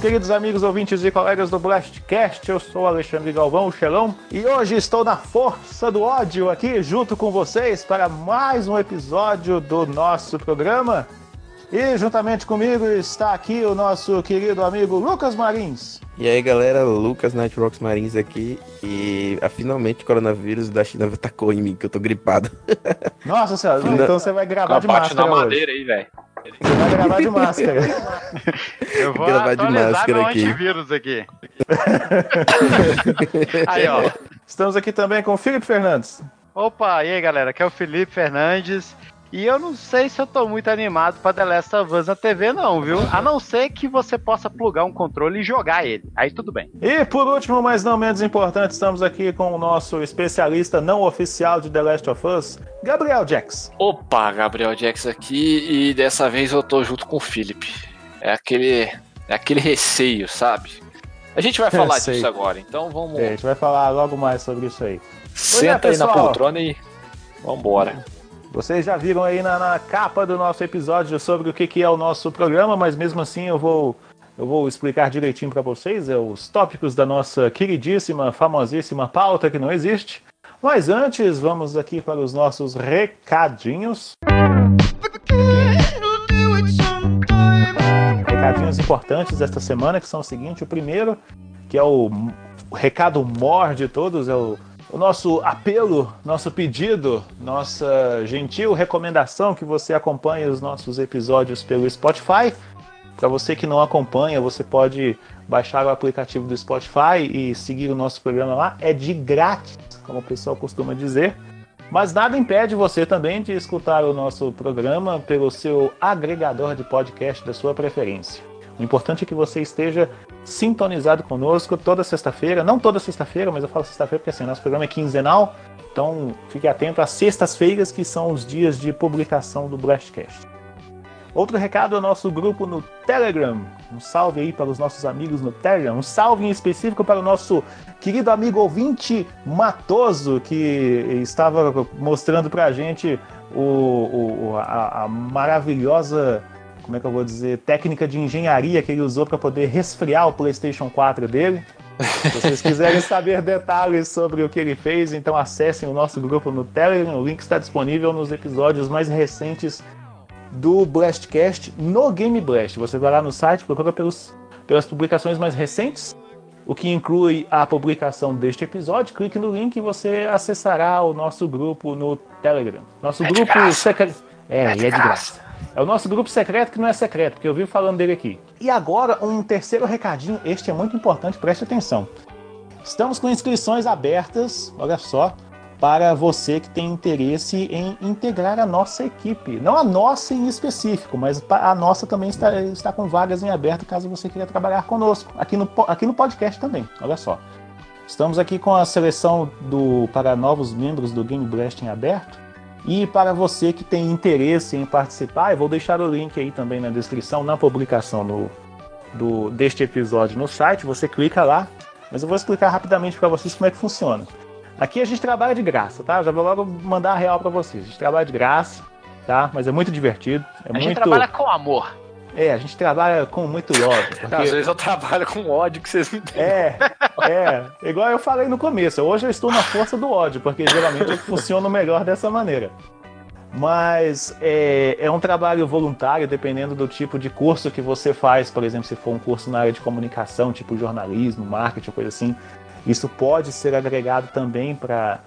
queridos amigos ouvintes e colegas do Blastcast. Eu sou Alexandre Galvão, o Xelão, e hoje estou na força do ódio aqui junto com vocês para mais um episódio do nosso programa. E juntamente comigo está aqui o nosso querido amigo Lucas Marins. E aí galera, Lucas Nightrocks Marins aqui e ah, finalmente o coronavírus da China atacou em mim, que eu tô gripado. Nossa senhora, então você vai gravar de bate máscara na hoje. madeira aí, velho. Você vai gravar de máscara. Eu vou Gravar de máscara aqui. antivírus aqui. Aí, ó. Estamos aqui também com o Felipe Fernandes. Opa, e aí, galera? Aqui é o Felipe Fernandes. E eu não sei se eu tô muito animado pra The Last of Us na TV, não, viu? A não ser que você possa plugar um controle e jogar ele. Aí tudo bem. E por último, mas não menos importante, estamos aqui com o nosso especialista não oficial de The Last of Us, Gabriel Jax. Opa, Gabriel Jax aqui e dessa vez eu tô junto com o Felipe. É aquele, é aquele receio, sabe? A gente vai falar disso agora, então vamos. É, a gente vai falar logo mais sobre isso aí. Senta aí na poltrona e vambora. Vocês já viram aí na, na capa do nosso episódio sobre o que, que é o nosso programa, mas mesmo assim eu vou, eu vou explicar direitinho para vocês é, os tópicos da nossa queridíssima, famosíssima pauta que não existe. Mas antes, vamos aqui para os nossos recadinhos. Recadinhos importantes desta semana, que são o seguinte: o primeiro, que é o, recado mor de todos, é o, o nosso apelo, nosso pedido, nossa gentil recomendação que você acompanhe os nossos episódios pelo Spotify. Para você que não acompanha, você pode baixar o aplicativo do Spotify e seguir o nosso programa lá. É de grátis, como o pessoal costuma dizer. Mas nada impede você também de escutar o nosso programa pelo seu agregador de podcast da sua preferência. O importante é que você esteja sintonizado conosco toda sexta-feira. Não toda sexta-feira, mas eu falo sexta-feira porque assim, nosso programa é quinzenal. Então fique atento às sextas-feiras, que são os dias de publicação do Blastcast. Outro recado é o nosso grupo no Telegram. Um salve aí para os nossos amigos no Telegram. Um salve em específico para o nosso querido amigo ouvinte Matoso, que estava mostrando para a gente o, o- a, a maravilhosa, como é que eu vou dizer, técnica de engenharia que ele usou para poder resfriar o PlayStation 4 dele. Se vocês quiserem saber detalhes sobre o que ele fez, então acessem o nosso grupo no Telegram. O link está disponível nos episódios mais recentes do Blastcast no Game Blast. Você vai lá no site, procura pelos, pelas publicações mais recentes, o que inclui a publicação deste episódio. Clique no link e você acessará o nosso grupo no Telegram. Nosso É grupo secreto. É, É e é de graça. É o nosso grupo secreto que não é secreto, porque eu vivo falando dele aqui. E agora, um terceiro recadinho. Este é muito importante, preste atenção. Estamos com inscrições abertas, olha só, para você que tem interesse em integrar a nossa equipe. Não a nossa em específico, mas a nossa também está, está com vagas em aberto caso você queira trabalhar conosco, aqui no, aqui no podcast também, olha só. Estamos aqui com a seleção do, para novos membros do Game Blast em aberto. E para você que tem interesse em participar, eu vou deixar o link aí também na descrição, na publicação no, do, deste episódio no site. Você clica lá, mas eu vou explicar rapidamente para vocês como é que funciona. Aqui a gente trabalha de graça, tá? Já vou logo mandar a real para vocês. A gente trabalha de graça, tá? Mas é muito divertido. É A muito... gente trabalha com amor. É, a gente trabalha com muito love. porque- Às vezes eu trabalho com ódio que vocês não entendem. É, é. Igual eu falei no começo. Hoje eu estou na força do ódio, porque geralmente eu funciono melhor dessa maneira. Mas é, é um trabalho voluntário, dependendo do tipo de curso que você faz. Por exemplo, se for um curso na área de comunicação, tipo jornalismo, marketing, coisa assim. Isso pode ser agregado também para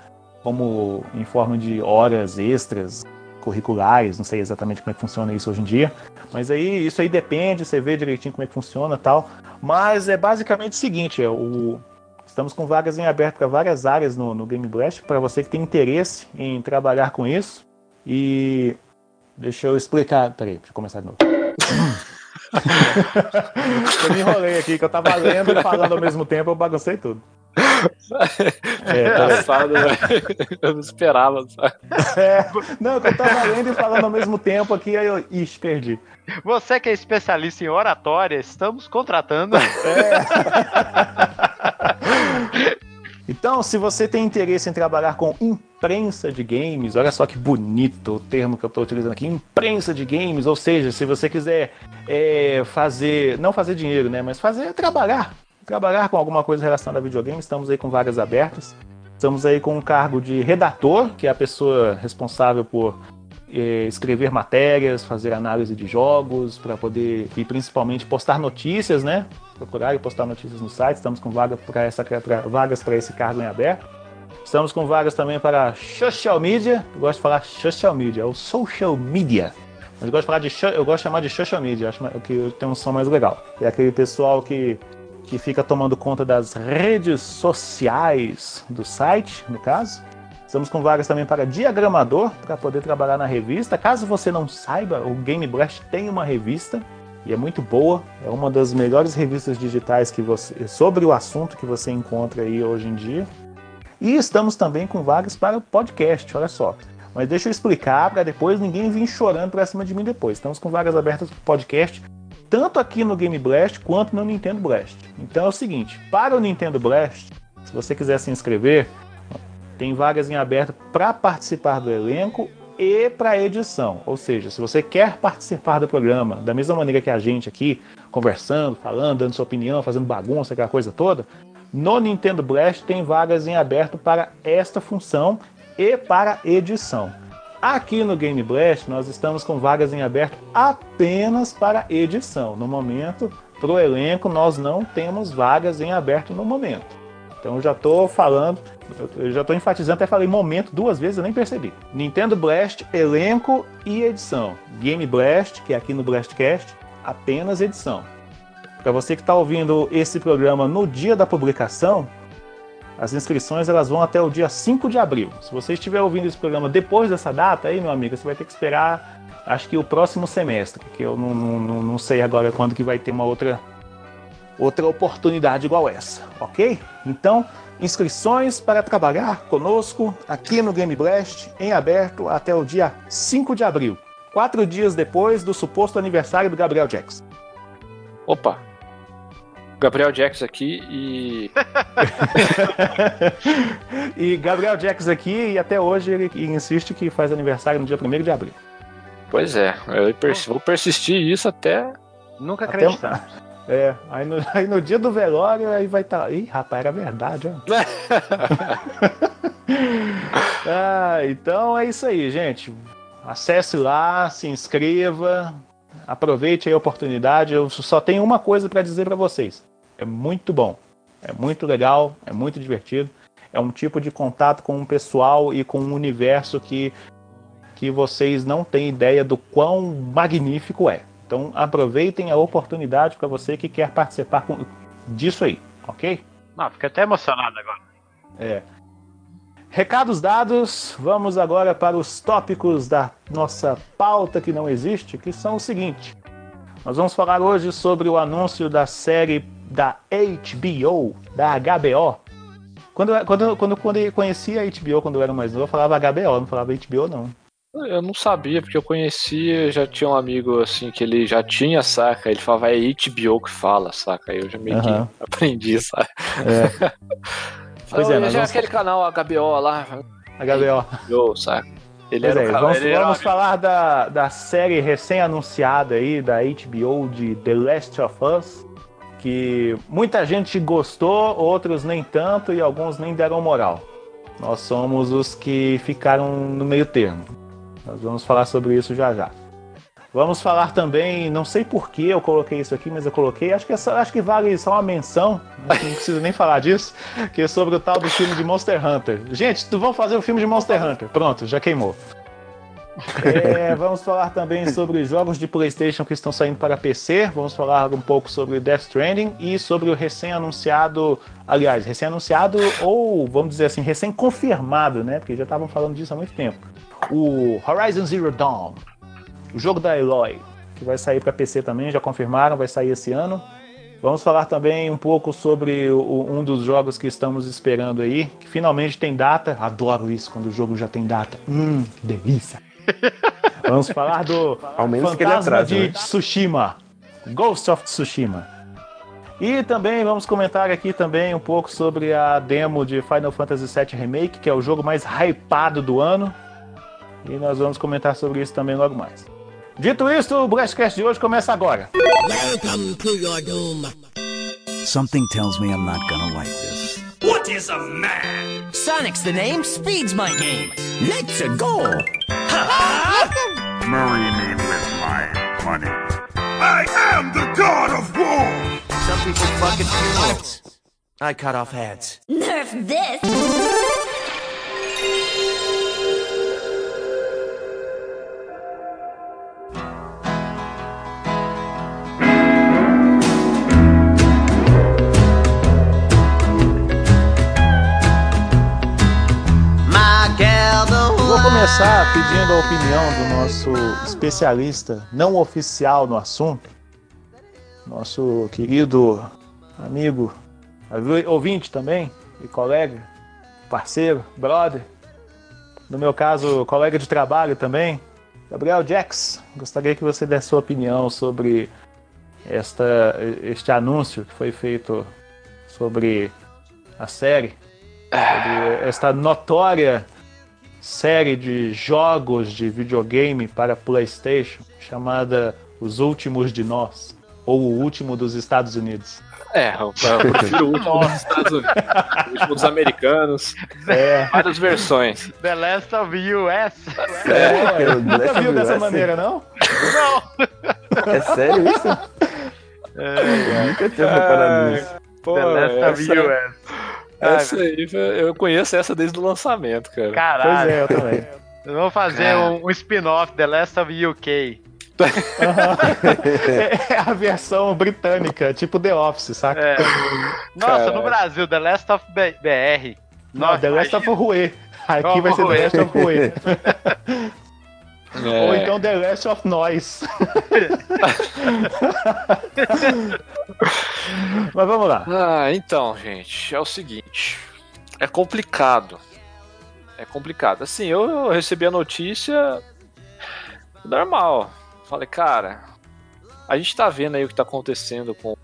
como em forma de horas extras curriculares, não sei exatamente como é que funciona isso hoje em dia, mas aí isso aí depende, você vê direitinho como é que funciona, tal. Mas é basicamente o seguinte, é o estamos com vagas em aberto para várias áreas no, no Game Blast, para você que tem interesse em trabalhar com isso. E deixa eu explicar, peraí, deixa eu começar de novo. eu me enrolei aqui, que eu tava lendo e falando ao mesmo tempo, eu baguncei tudo. É, peraí. Engraçado, velho. Eu não esperava, sabe? É, não, que eu tava lendo e falando ao mesmo tempo aqui, aí eu. Ixi, perdi. Você que é especialista em oratória, estamos contratando. É. Então, se você tem interesse em trabalhar com imprensa de games, olha só que bonito o termo que eu estou utilizando aqui, imprensa de games, ou seja, se você quiser é, fazer, não fazer dinheiro, né, mas fazer trabalhar, trabalhar com alguma coisa relacionada a videogame, estamos aí com vagas abertas. Estamos aí com um cargo de redator, que é a pessoa responsável por é, escrever matérias, fazer análise de jogos, para poder e principalmente postar notícias, né? Procurar e postar notícias no site. Estamos com vaga pra essa, pra, vagas para esse cargo em aberto. Estamos com vagas também para social media. Eu gosto de falar social media, ou social media. Mas eu gosto de falar de eu gosto de chamar de social media, acho que tem um som mais legal. É aquele pessoal que que fica tomando conta das redes sociais do site, no caso. Estamos com vagas também para diagramador, para poder trabalhar na revista. Caso você não saiba, o Game Blast tem uma revista e é muito boa. É uma das melhores revistas digitais que você, sobre o assunto que você encontra aí hoje em dia. E estamos também com vagas para o podcast, olha só. Mas deixa eu explicar para depois ninguém vir chorando para cima de mim depois. Estamos com vagas abertas para o podcast tanto aqui no Game Blast quanto no Nintendo Blast. Então é o seguinte, para o Nintendo Blast, se você quiser se inscrever, tem vagas em aberto para participar do elenco e para edição. Ou seja, se você quer participar do programa da mesma maneira que a gente aqui, conversando, falando, dando sua opinião, fazendo bagunça, aquela coisa toda, no Nintendo Blast tem vagas em aberto para esta função e para edição. Aqui no Game Blast, nós estamos com vagas em aberto apenas para edição. No momento, para o elenco, nós não temos vagas em aberto no momento. Então, já estou falando, eu já estou enfatizando, até falei momento duas vezes, eu nem percebi. Nintendo Blast, elenco e edição. Game Blast, que é aqui no Blastcast, apenas edição. Para você que está ouvindo esse programa no dia da publicação, as inscrições elas vão até o dia 5 de abril. Se você estiver ouvindo esse programa depois dessa data, aí, meu amigo, você vai ter que esperar, acho que o próximo semestre, que eu não, não, não sei agora quando que vai ter uma outra, outra oportunidade igual essa, ok? Então, inscrições para trabalhar conosco aqui no Game Blast em aberto até o dia 5 de abril, quatro dias depois do suposto aniversário do Gabriel Jackson. Opa, Gabriel Jackson aqui e. e Gabriel Jackson aqui, e até hoje ele insiste que faz aniversário no dia 1 de abril. Pois é, eu pers vou persistir isso até. Nunca acreditar. Até... É, aí no, aí no dia do velório aí vai estar. Tá... Ih, rapaz, era verdade, ó. ah, então é isso aí, gente. Acesse lá, se inscreva, aproveite a oportunidade. Eu só tenho uma coisa para dizer para vocês. É muito bom, é muito legal, é muito divertido. É um tipo de contato com um pessoal e com um universo que, que vocês não têm ideia do quão magnífico é. Então aproveitem a oportunidade para você que quer participar com, disso aí, ok? Não, fiquei até emocionado agora. É. Recados dados, vamos agora para os tópicos da nossa pauta que não existe, que são o seguinte. Nós vamos falar hoje sobre o anúncio da série da HBO, da HBO. Quando, quando, quando, quando eu conhecia a HBO, quando eu era mais novo, eu falava HBO, não falava HBO, não. Eu não sabia, porque eu conhecia, já tinha um amigo assim que ele já tinha, saca? Ele falava, é HBO que fala, saca? Aí eu já meio uhum. que aprendi, saca? É. pois é, já é aquele canal HBO lá. HBO. HBO, saca? Ele pois é, vamos, ele vamos falar da, da série recém-anunciada aí da HBO de The Last of Us que muita gente gostou, outros nem tanto e alguns nem deram moral. Nós somos os que ficaram no meio termo. Nós vamos falar sobre isso já já. Vamos falar também, não sei por que eu coloquei isso aqui, mas eu coloquei, acho que, é só, acho que vale só uma menção, não preciso nem falar disso, que é sobre o tal do filme de Monster Hunter. Gente, vamos fazer o filme de Monster Hunter. Pronto, já queimou. É, vamos falar também sobre jogos de PlayStation que estão saindo para PC. Vamos falar um pouco sobre Death Stranding e sobre o recém-anunciado, aliás, recém-anunciado ou vamos dizer assim, recém-confirmado, né? Porque já estavam falando disso há muito tempo. O Horizon Zero Dawn, o jogo da Eloy, que vai sair para PC também, já confirmaram, vai sair esse ano. Vamos falar também um pouco sobre o, um dos jogos que estamos esperando aí, que finalmente tem data. Adoro isso quando o jogo já tem data. Hum, delícia. Vamos falar do Ao menos Fantasma que ele atrasa, de né? Tsushima. Ghost of Tsushima. E também vamos comentar aqui também um pouco sobre a demo de Final Fantasy VII Remake, que é o jogo mais hypado do ano. E nós vamos comentar sobre isso também logo mais. Dito isso, o Blastcast de hoje começa agora. Welcome to your doom. Something tells me I'm not gonna like this. What is a man? Sonic's the name, speed's my game. Let's go. Marry me with my money. I am the god of war. Some people fucking funerals. I cut off heads. Nerf this. Começar pedindo a opinião do nosso especialista não oficial no assunto, nosso querido amigo, ouvinte também, e colega, parceiro, brother, no meu caso, colega de trabalho também, Gabriel Jax. Gostaria que você desse sua opinião sobre esta, este anúncio que foi feito sobre a série, sobre esta notória série de jogos de videogame para PlayStation chamada Os Últimos de Nós ou O Último dos Estados Unidos. É, eu, prefiro o último dos Estados Unidos. O último dos americanos. É. Várias versões. The Last of US. É, é nunca viu dessa maneira, não? Não. É sério isso? É, nunca tinha reparado nisso. The Last of US. Essa aí, eu conheço essa desde o lançamento, cara. Caralho. Pois é, eu também. Vamos fazer um, um spin-off, The Last of UK. é a versão britânica, tipo The Office, saca? É. Nossa, Caralho. no Brasil, The Last of BR. Não, Nossa, The Last of Rue. Aqui oh, vai ser The Last of Rue. É. Ou então The Last of Nós. Mas vamos lá. Ah, então, gente, é o seguinte. É complicado. É complicado. Assim, eu recebi a notícia normal. Falei, cara, a gente tá vendo aí o que tá acontecendo com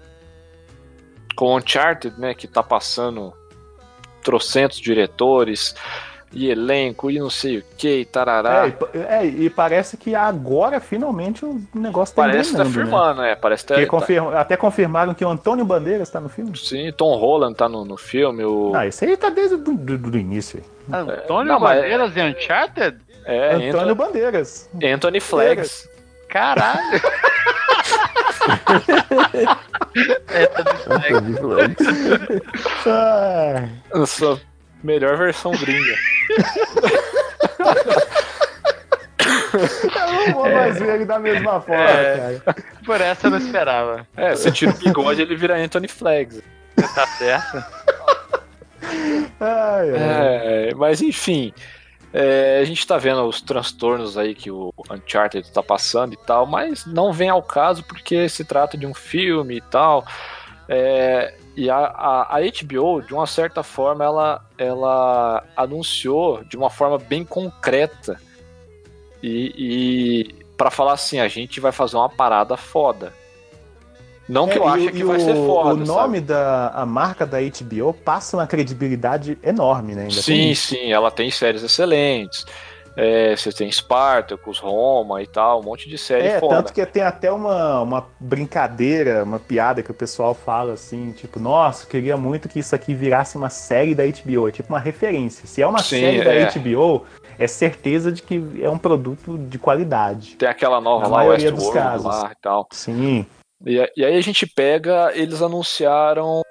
com Uncharted, né, que tá passando trocentos diretores, e elenco e não sei o que, e tarará. É, é, e parece que agora finalmente o negócio tá Parece que tá firmando, né? é. Parece que tá, confirma, Até confirmaram que o Antônio Bandeiras tá no filme. Sim, Tom Holland tá no, no filme. O... Ah, esse aí tá desde o do, do, do início. Antônio não, Bandeiras e Uncharted? É, Antônio Anthony, Bandeiras. Anthony Flags. Caralho! Anthony Flags. Ah. Melhor versão gringa. Eu não vou mais ver ele da mesma forma, é, cara. Por essa eu não esperava. É, você tira o bigode ele vira Anthony Flags. Tá certo. Ai, ai. É, mas enfim, é, a gente tá vendo os transtornos aí que o Uncharted tá passando e tal, mas não vem ao caso porque se trata de um filme e tal. É, e a, a, a, HBO, de uma certa forma, ela, ela anunciou de uma forma bem concreta e, e para falar assim, a gente vai fazer uma parada foda. Não que é, eu ache que vai ser foda. O nome sabe? da a marca da HBO passa uma credibilidade enorme, né? Ainda sim, sim, ela tem séries excelentes. É, você tem Spartacus, Roma e tal, um monte de série é, foda. Tanto que tem até uma, uma brincadeira, uma piada que o pessoal fala assim, tipo, nossa, queria muito que isso aqui virasse uma série da HBO, é tipo uma referência. Se é uma Sim, série é. da HBO, é certeza de que é um produto de qualidade. Tem aquela nova Na lá, maioria dos casos. lá e tal. Sim. E, e, aí a gente pega, eles anunciaram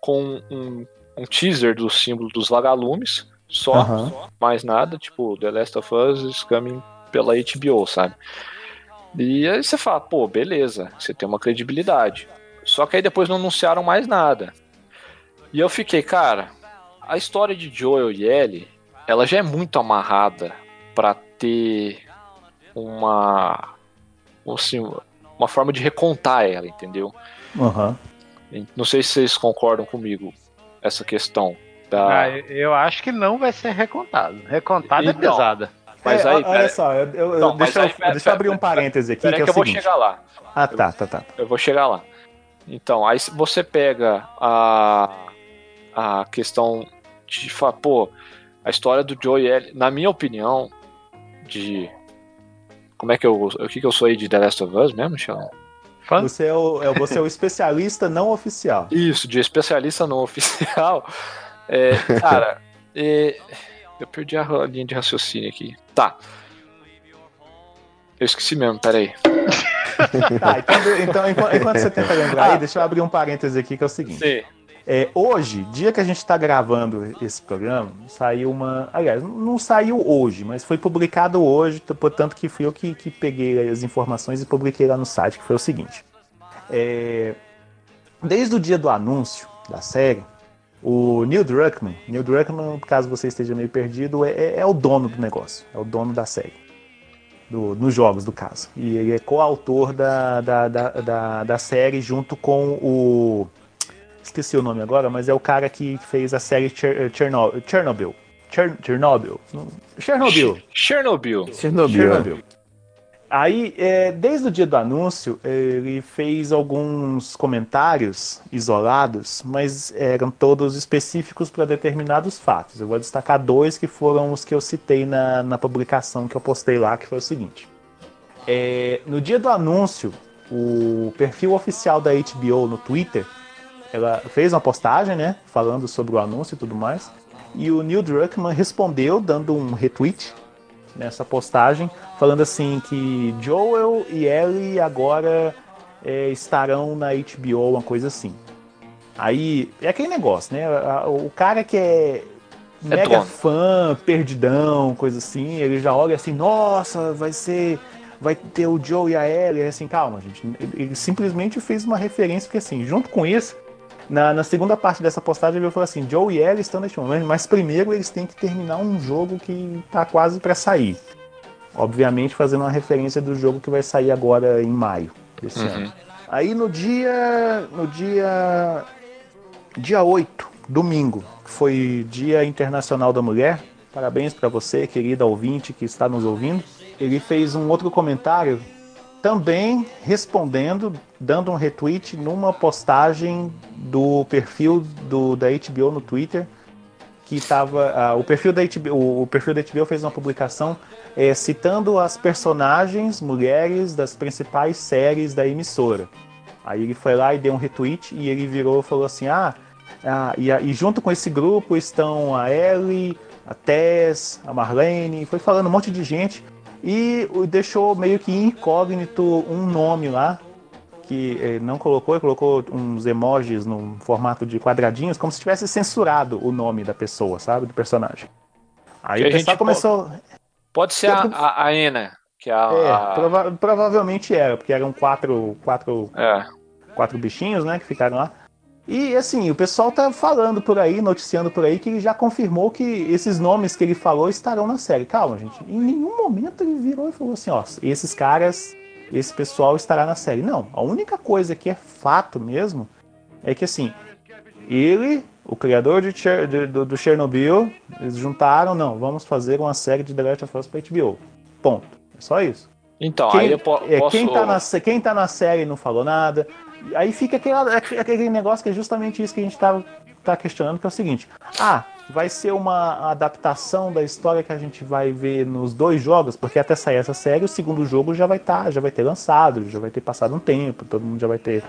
com um, um teaser do símbolo dos vagalumes, só, uhum. mais nada, tipo, The Last of Us is coming pela HBO, sabe? E aí você fala, pô, beleza, você tem uma credibilidade. Só que aí depois não anunciaram mais nada. E eu fiquei, cara, a história de Joel e Ellie, ela já é muito amarrada para ter uma assim, uma forma de recontar ela, entendeu? Uhum. Não sei se vocês concordam comigo essa questão. Da... Ah, eu acho que não vai ser recontado. Recontado é então, é pesada. Mas é, aí, olha pera... só, eu, eu, não, deixa, eu, aí, pera, deixa eu abrir um parêntese aqui. que, é que eu vou chegar lá. Ah, tá, tá, tá. Eu vou chegar lá. Então, aí você pega a, a questão de falar, pô, a história do Joe e Ellie, na minha opinião, de. Como é que eu. O que, que eu sou aí de The Last of Us mesmo, Michel? Você é, o, é, você é o especialista não oficial. Isso, de especialista não oficial. É, cara, é, eu perdi a linha de raciocínio aqui. Tá. Eu esqueci mesmo, peraí. tá, então, então enquanto, enquanto, você tenta lembrar ah, aí, deixa eu abrir um parêntese aqui que é o seguinte. Sim. É, hoje, dia que a gente está gravando esse programa, saiu uma. Aliás, não saiu hoje, mas foi publicado hoje, portanto que fui eu que, que peguei as informações e publiquei lá no site, que foi o seguinte. É, desde o dia do anúncio da série, o Neil Druckmann, Neil Druckmann, caso você esteja meio perdido, é, é, é o dono do negócio, é o dono da série. Do, nos jogos, do caso. E ele é coautor da, da, da, da, da série junto com o esqueci o nome agora, mas é o cara que fez a série eh, Chernobyl. Chernobyl. Chernobyl. Chernobyl. Chernobyl. Chernobyl. Aí, é, desde o dia do anúncio, ele fez alguns comentários isolados, mas eram todos específicos para determinados fatos. Eu vou destacar dois que foram os que eu citei na, na publicação que eu postei lá, que foi o seguinte. É, no dia do anúncio, o perfil oficial da HBO no Twitter ela fez uma postagem, né, falando sobre o anúncio e tudo mais. E o Neil Druckmann respondeu dando um retweet nessa postagem, falando assim que Joel e Ellie agora é, estarão na HBO, uma coisa assim. Aí é aquele negócio, né? O cara que é, é mega fã, perdidão, coisa assim, ele já olha assim, nossa, vai ser vai ter o Joe e a Ellie, assim, calma, gente. Ele simplesmente fez uma referência, porque assim, junto com isso, na, na, segunda parte dessa postagem ele falou assim: Joe e Ellie estão neste momento, mas primeiro eles têm que terminar um jogo que está quase para sair. Obviamente fazendo uma referência do jogo que vai sair agora em maio desse uhum. ano. Aí no dia. No dia. Dia 8, domingo, que foi Dia Internacional da Mulher. Parabéns para você, querida ouvinte que está nos ouvindo. Ele fez um outro comentário também respondendo, dando um retweet numa postagem do perfil do, da HBO no Twitter, que estava ah, o perfil da HBO, o perfil da HBO fez uma publicação é, citando as personagens mulheres das principais séries da emissora. Aí ele foi lá e deu um retweet e ele virou e falou assim: ah, ah e, e, junto com esse grupo estão a Ellie, a Tess, a Marlene, foi falando um monte de gente e deixou meio que incógnito um nome lá, que eh, não colocou, ele colocou uns emojis no formato de quadradinhos, como se tivesse censurado o nome da pessoa, sabe? Do personagem. Aí que o pessoal começou. Pode, pode ser a, a, a Ena, que é a. É. Prova provavelmente era, porque eram quatro, quatro, é. quatro bichinhos, né, que ficaram lá. E assim, o pessoal tá falando por aí, noticiando por aí, que ele já confirmou que esses nomes que ele falou estarão na série. Calma, gente. Em nenhum momento ele virou e falou assim, ó, esses caras, esse pessoal estará na série. Não, a única coisa que é fato mesmo é que assim, ele, o criador de, de, do, do, Chernobyl, eles juntaram, não, vamos fazer uma série de The Last of Us pra HBO. Ponto. É só isso. Então, quem, aí eu po é, posso... Quem tá, na, quem tá na série não falou nada. Aí fica aquele, negócio que é justamente isso que a gente tá, tá questionando, que é o seguinte. Ah, vai ser uma adaptação da história que a gente vai ver nos dois jogos, porque até sair essa série, o segundo jogo já vai estar, tá, já vai ter lançado, já vai ter passado um tempo, todo mundo já vai ter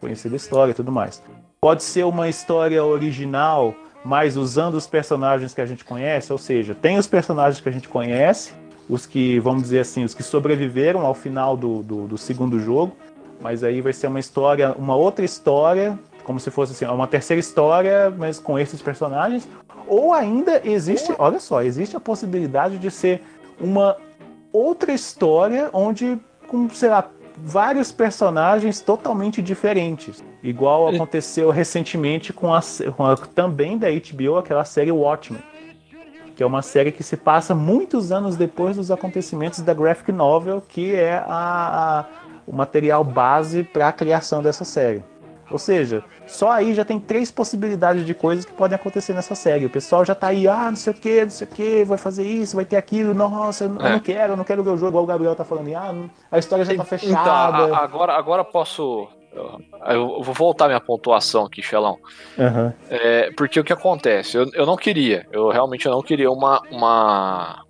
conhecido a história e tudo mais. Pode ser uma história original, mas usando os personagens que a gente conhece, ou seja, tem os personagens que a gente conhece, os que, vamos dizer assim, os que sobreviveram ao final do, do, do segundo jogo, mas aí vai ser uma história, uma outra história, como se fosse assim, uma terceira história, mas com esses personagens. Ou ainda existe, olha só, existe a possibilidade de ser uma outra história onde, com, sei lá, vários personagens totalmente diferentes. Igual aconteceu recentemente com a, com a também da HBO, aquela série Watchmen. Que é uma série que se passa muitos anos depois dos acontecimentos da graphic novel, que é a, a o material base para a criação dessa série. Ou seja, só aí já tem três possibilidades de coisas que podem acontecer nessa série. O pessoal já tá aí, ah, não sei o que, não sei o que, vai fazer isso, vai ter aquilo, nossa, eu, é. não quero, eu não quero ver o jogo, igual o Gabriel tá falando, ah, a história já tá então, fechada. Então, agora, agora posso Eu, vou voltar minha pontuação aqui, Xelão. Uhum. É, porque o que acontece? Eu, eu não queria, eu realmente não queria uma, uma.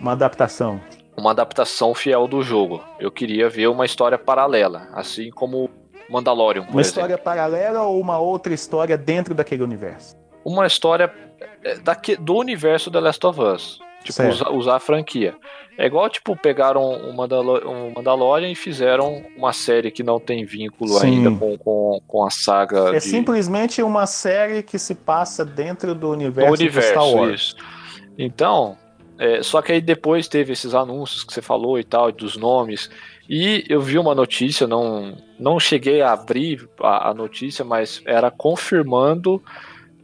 Uma adaptação. Uma adaptação fiel do jogo. Eu queria ver uma história paralela, assim como Mandalorian. uma exemplo. história paralela ou uma outra história dentro daquele universo? Uma história é, daqui, do universo The Last of Us. Tipo, usar, usar, a franquia. É igual, tipo, pegaram um, Mandalor um Mandalorian e fizeram uma série que não tem vínculo Sim. ainda com, com, com, a saga. É de... simplesmente uma série que se passa dentro do universo, do universo Star Wars. Isso. Então, é, só que aí depois teve esses anúncios que você falou e tal, dos nomes. E eu vi uma notícia, não, não cheguei a abrir a, a notícia, mas era confirmando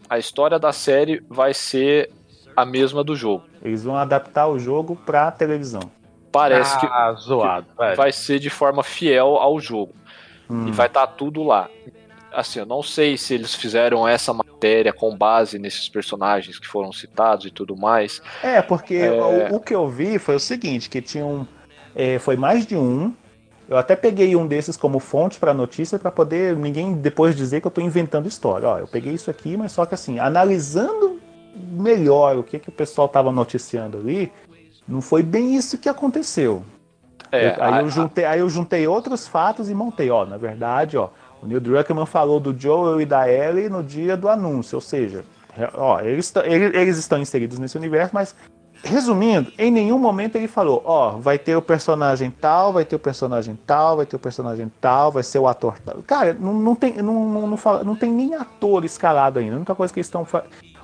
a história da série vai ser a mesma do jogo. Eles vão adaptar o jogo pra televisão. Parece ah, que, zoado, que vai ser de forma fiel ao jogo. Hum. E vai estar tá tudo lá. Assim, eu não sei se eles fizeram essa matéria com base nesses personagens que foram citados e tudo mais. É, porque é... O, o, que eu vi foi o seguinte, que tinham. É, foi mais de um. Eu até peguei um desses como fonte para notícia para poder ninguém depois dizer que eu estou inventando história. Ó, eu peguei isso aqui, mas só que assim, analisando melhor o que, que o pessoal estava noticiando ali, não foi bem isso que aconteceu. É, eu, aí, a, eu juntei, aí eu juntei outros fatos e montei, ó, na verdade, ó, o Neil Druckmann falou do Joel e da Ellie no dia do anúncio, ou seja, ó, eles, eles estão inseridos nesse universo, mas resumindo, em nenhum momento ele falou, ó, vai ter o personagem tal, vai ter o personagem tal, vai ter o personagem tal, vai ser o ator tal. Cara, não, não tem, não, não, não, fala, não tem nem ator escalado ainda. A única coisa que eles estão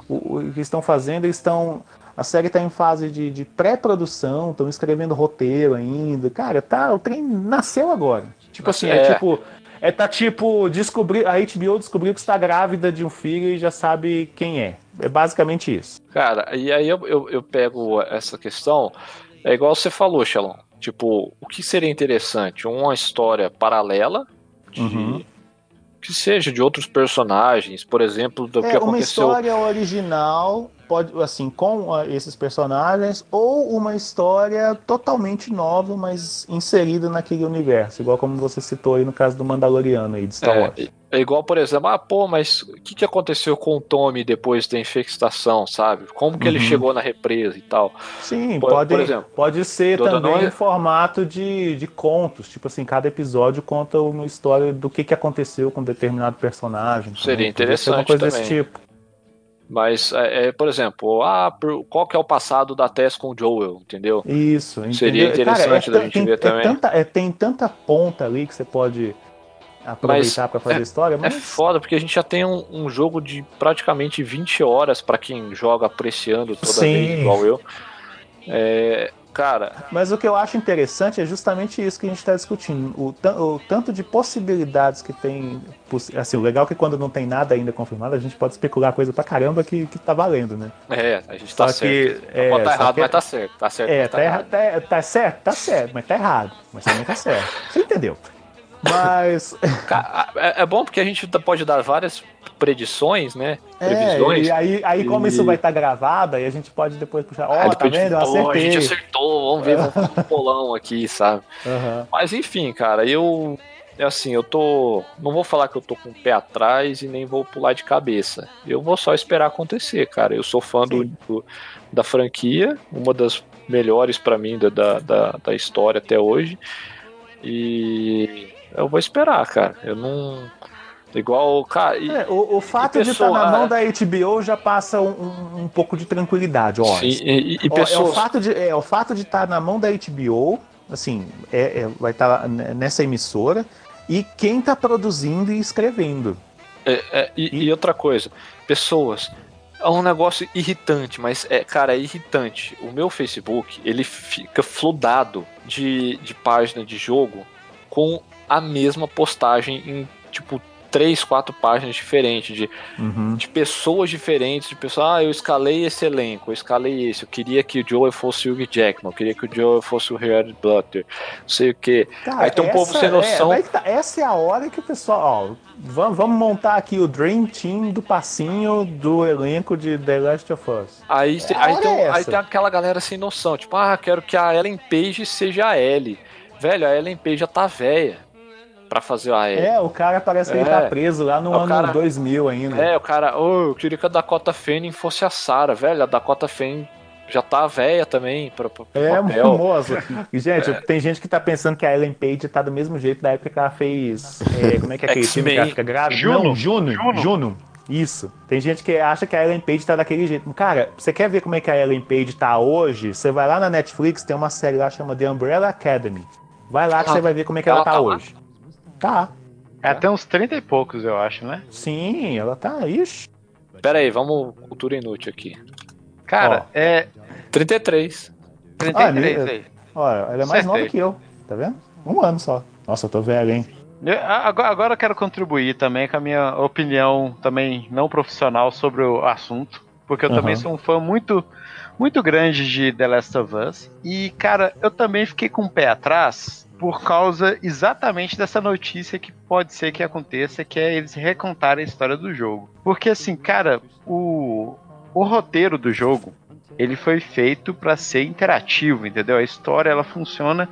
o, o que estão fazendo, eles estão. A série está em fase de, de pré-produção, estão escrevendo roteiro ainda. Cara, tá, o trem nasceu agora. Tipo assim, é, é tipo. É tá tipo, descobrir, a HBO descobriu que está grávida de um filho e já sabe quem é. É basicamente isso. Cara, e aí eu, eu, eu pego essa questão, é igual você falou, Shalom. Tipo, o que seria interessante? Uma história paralela de, uhum que seja de outros personagens, por exemplo, do é, que aconteceu. Uma história original pode, assim, com ah, esses personagens, ou uma história totalmente nova, mas inserida naquele universo, igual como você citou aí no caso do Mandaloriano aí de Star é, Wars. É igual, por exemplo, ah, pô, mas o que, que aconteceu com o Tommy depois da infestação, sabe? Como que uhum. ele chegou na represa e tal? Sim, por, pode, por exemplo, pode ser também em formato de, de contos, tipo assim, cada episódio conta uma história do que, que aconteceu com determinado personagem. Seria interessante uma coisa também. desse tipo. Mas, é, é, por exemplo, ah, qual que é o passado da Tess com o Joel, entendeu? Isso, entendeu? Seria interessante Cara, é, da gente tem, ver é também. Tanta, é, tem tanta ponta ali que você pode aproveitar para fazer é, história. Mas... É foda, porque a gente já tem um, um jogo de praticamente 20 horas para quem joga apreciando toda Sim. vez, igual eu. É, Cara. Mas o que eu acho interessante é justamente isso que a gente está discutindo. O, o, tanto de possibilidades que tem. Assim, o legal é que quando não tem nada ainda confirmado, a gente pode especular coisa pra caramba que, que tá valendo, né? É, a gente tá só certo. Que, é, pode tá errado, que, mas tá certo. Tá certo. É, tá, tá, errado. Tá, tá, certo, tá certo, mas tá errado. Mas também tá certo. Você entendeu? Mas. É, é bom porque a gente pode dar várias predições, né? É, Previsões. E aí, aí como e... isso vai estar tá gravado, aí a gente pode depois puxar. Ó, oh, tá vendo? Eu acertei. A gente acertou, vamos ver, vamos fazer um bolão aqui, sabe? Uhum. Mas enfim, cara, eu. É assim, eu tô. Não vou falar que eu tô com o pé atrás e nem vou pular de cabeça. Eu vou só esperar acontecer, cara. Eu sou fã do, do, da franquia, uma das melhores para mim da, da, da história até hoje. E eu vou esperar, cara. Eu não. Igual, cara. E, é, o, o fato pessoa, de estar na mão da HBO já passa um, um pouco de tranquilidade, ó. Sim, e, e pessoas... é, o fato de, é o fato de estar na mão da HBO, assim, é, é vai estar nessa emissora, e quem está produzindo e escrevendo. É, é, e, e, outra coisa, pessoas. É um negócio irritante, mas é, cara, é irritante. O meu Facebook, ele fica fludado de, de página de jogo com a mesma postagem em tipo três, quatro páginas diferentes, de, uhum. de pessoas diferentes, de pessoas, ah, eu escalei esse elenco, eu escalei esse, eu queria que o Joe fosse o Hugh Jackman, eu queria que o Joe fosse o Harry Butler, não sei o que. Aí tem um povo sem noção. É, tá, essa é a hora que o pessoal, ó, vamos, vamos montar aqui o Dream Team do passinho do elenco de The Last of Us. Aí, é aí, tem, é aí tem aquela galera sem noção, tipo, ah, quero que a Ellen Page seja a Ellie. Velho, a Ellen Page já tá velha pra fazer a Ellie. É, o cara parece que é. ele tá é. preso lá no é, ano cara, 2000 ainda. É, o cara, oh, eu queria que a Dakota Fanning fosse a Sarah, velho. A Dakota Fanning já tá velha também pra, pra É, famoso. E, gente, é. tem gente que tá pensando que a Ellen Page tá do mesmo jeito da época que ela fez. É, como é que é aquele filme que ela fica grávida? Juno. Não, Juno. Juno. Juno. Isso. Tem gente que acha que a Ellen Page tá daquele jeito. Cara, você quer ver como é que a Ellen Page tá hoje? Você vai lá na Netflix, tem uma série lá chamada The Umbrella Academy. Vai lá que ah, você vai ver como é que ela, ela tá, tá hoje. Tá. É até uns 30 e poucos, eu acho, né? Sim, ela tá. Ixi. Pera aí, vamos cultura inútil aqui. Cara, Ó, é. 33. 33 ah, aí. Olha, ela é mais nova que eu, tá vendo? Um ano só. Nossa, eu tô velho, hein? Agora, agora eu quero contribuir também com a minha opinião também não profissional sobre o assunto, porque eu uhum. também sou um fã muito muito grande de The Last of Us e cara, eu também fiquei com o pé atrás por causa exatamente dessa notícia que pode ser que aconteça, que é eles recontarem a história do jogo. Porque assim, cara, o o roteiro do jogo ele foi feito para ser interativo, entendeu? A história ela funciona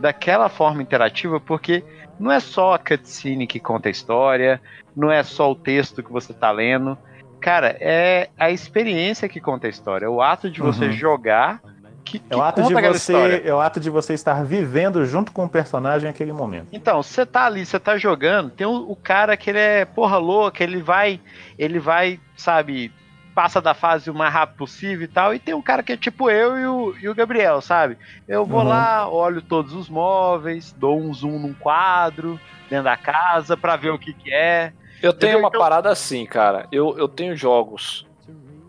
daquela forma interativa porque não é só a cutscene que conta a história, não é só o texto que você tá lendo. Cara, é a experiência que conta a história, o ato de você uhum. jogar que, que é o ato de você é o ato de você estar vivendo junto com o personagem naquele momento. Então, você tá ali, você tá jogando, tem o, o, cara que ele é porra louca, ele vai ele vai, sabe, passa da fase o mais rápido possível e tal. E tem um cara que é tipo eu e o, e o Gabriel, sabe? Eu vou uhum. lá, olho todos os móveis, dou um zoom num quadro dentro da casa para ver o que, que é. Eu tenho uma então... parada assim, cara. Eu, eu tenho jogos.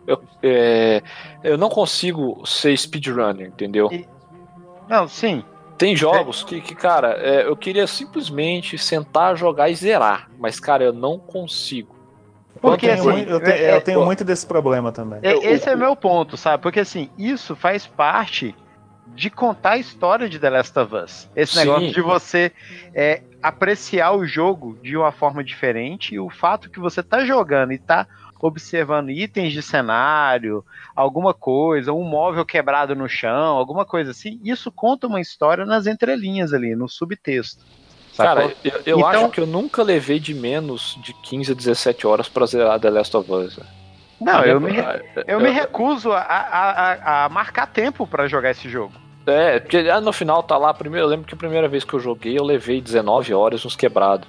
Eu, é, eu não consigo ser speedrunner, entendeu? Não, sim. Tem jogos é. que, que, cara, é, eu queria simplesmente sentar, jogar e zerar. Mas, cara, eu não consigo. Porque eu tenho, assim, muito, eu, tenho, é, eu tenho muito desse problema também. É, esse é meu ponto, sabe? Porque assim, isso faz parte de contar a história de The Last of Us. Esse Sim. negócio de você é, apreciar o jogo de uma forma diferente e o fato que você tá jogando e tá observando itens de cenário, alguma coisa, um móvel quebrado no chão, alguma coisa assim, isso conta uma história nas entrelinhas ali, no subtexto. Sacou? Cara, eu, eu então... acho que eu nunca levei de menos de 15 a 17 horas pra zerar The Last of Us. Não, eu, me, eu me recuso a, a, a marcar tempo para jogar esse jogo. É, porque ah, no final tá lá, primeiro, eu lembro que a primeira vez que eu joguei eu levei 19 horas uns quebrados.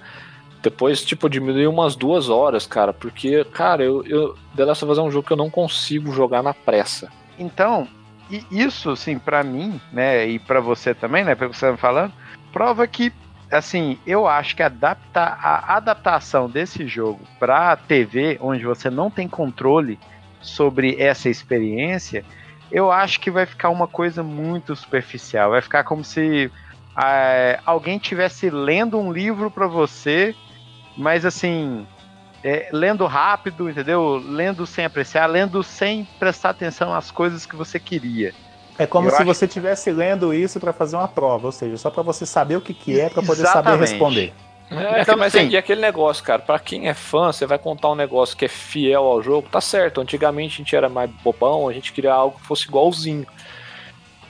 Depois, tipo, diminuiu umas duas horas, cara, porque, cara, eu, eu The Last of Us é um jogo que eu não consigo jogar na pressa. Então, isso, assim, para mim, né, e para você também, né, pelo que você tá falando, prova que assim, eu acho que adaptar a adaptação desse jogo para TV, onde você não tem controle sobre essa experiência, eu acho que vai ficar uma coisa muito superficial. Vai ficar como se é, alguém tivesse lendo um livro para você, mas assim, é, lendo rápido, entendeu? Lendo sem apreciar, lendo sem prestar atenção às coisas que você queria. É como eu se você estivesse lendo isso para fazer uma prova, ou seja, só para você saber o que, que é para poder Exatamente. saber responder. É, então, mas assim, e aquele negócio, cara, para quem é fã, você vai contar um negócio que é fiel ao jogo, tá certo. Antigamente a gente era mais bobão, a gente queria algo que fosse igualzinho.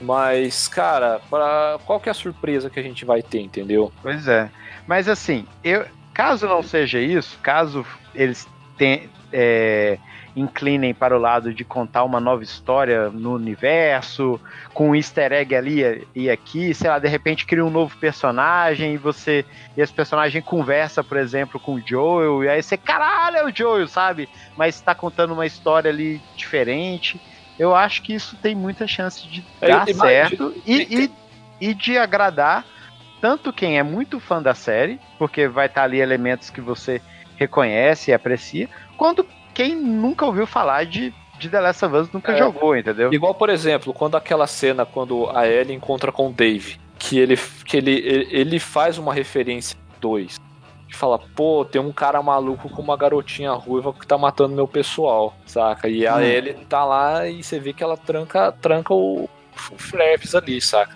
Mas, cara, para qual que é a surpresa que a gente vai ter, entendeu? Pois é. Mas assim, eu, caso não seja isso, caso eles tenham, é, inclinem para o lado de contar uma nova história no universo, com um easter egg ali e aqui, sei lá, de repente cria um novo personagem e você e esse personagem conversa, por exemplo, com o Joel, e aí você, caralho, é o Joel, sabe? Mas está contando uma história ali diferente. Eu acho que isso tem muita chance de é, dar certo e, e, e de agradar tanto quem é muito fã da série, porque vai estar ali elementos que você reconhece e aprecia, quanto quem nunca ouviu falar de, de The Last of Us nunca é, jogou, entendeu? Igual, por exemplo, quando aquela cena, quando a Ellie encontra com o Dave, que ele, que ele, ele faz uma referência dois e fala, pô, tem um cara maluco com uma garotinha ruiva que tá matando meu pessoal, saca? E a hum. Ellie tá lá e você vê que ela tranca, tranca o, o Flaps ali, saca?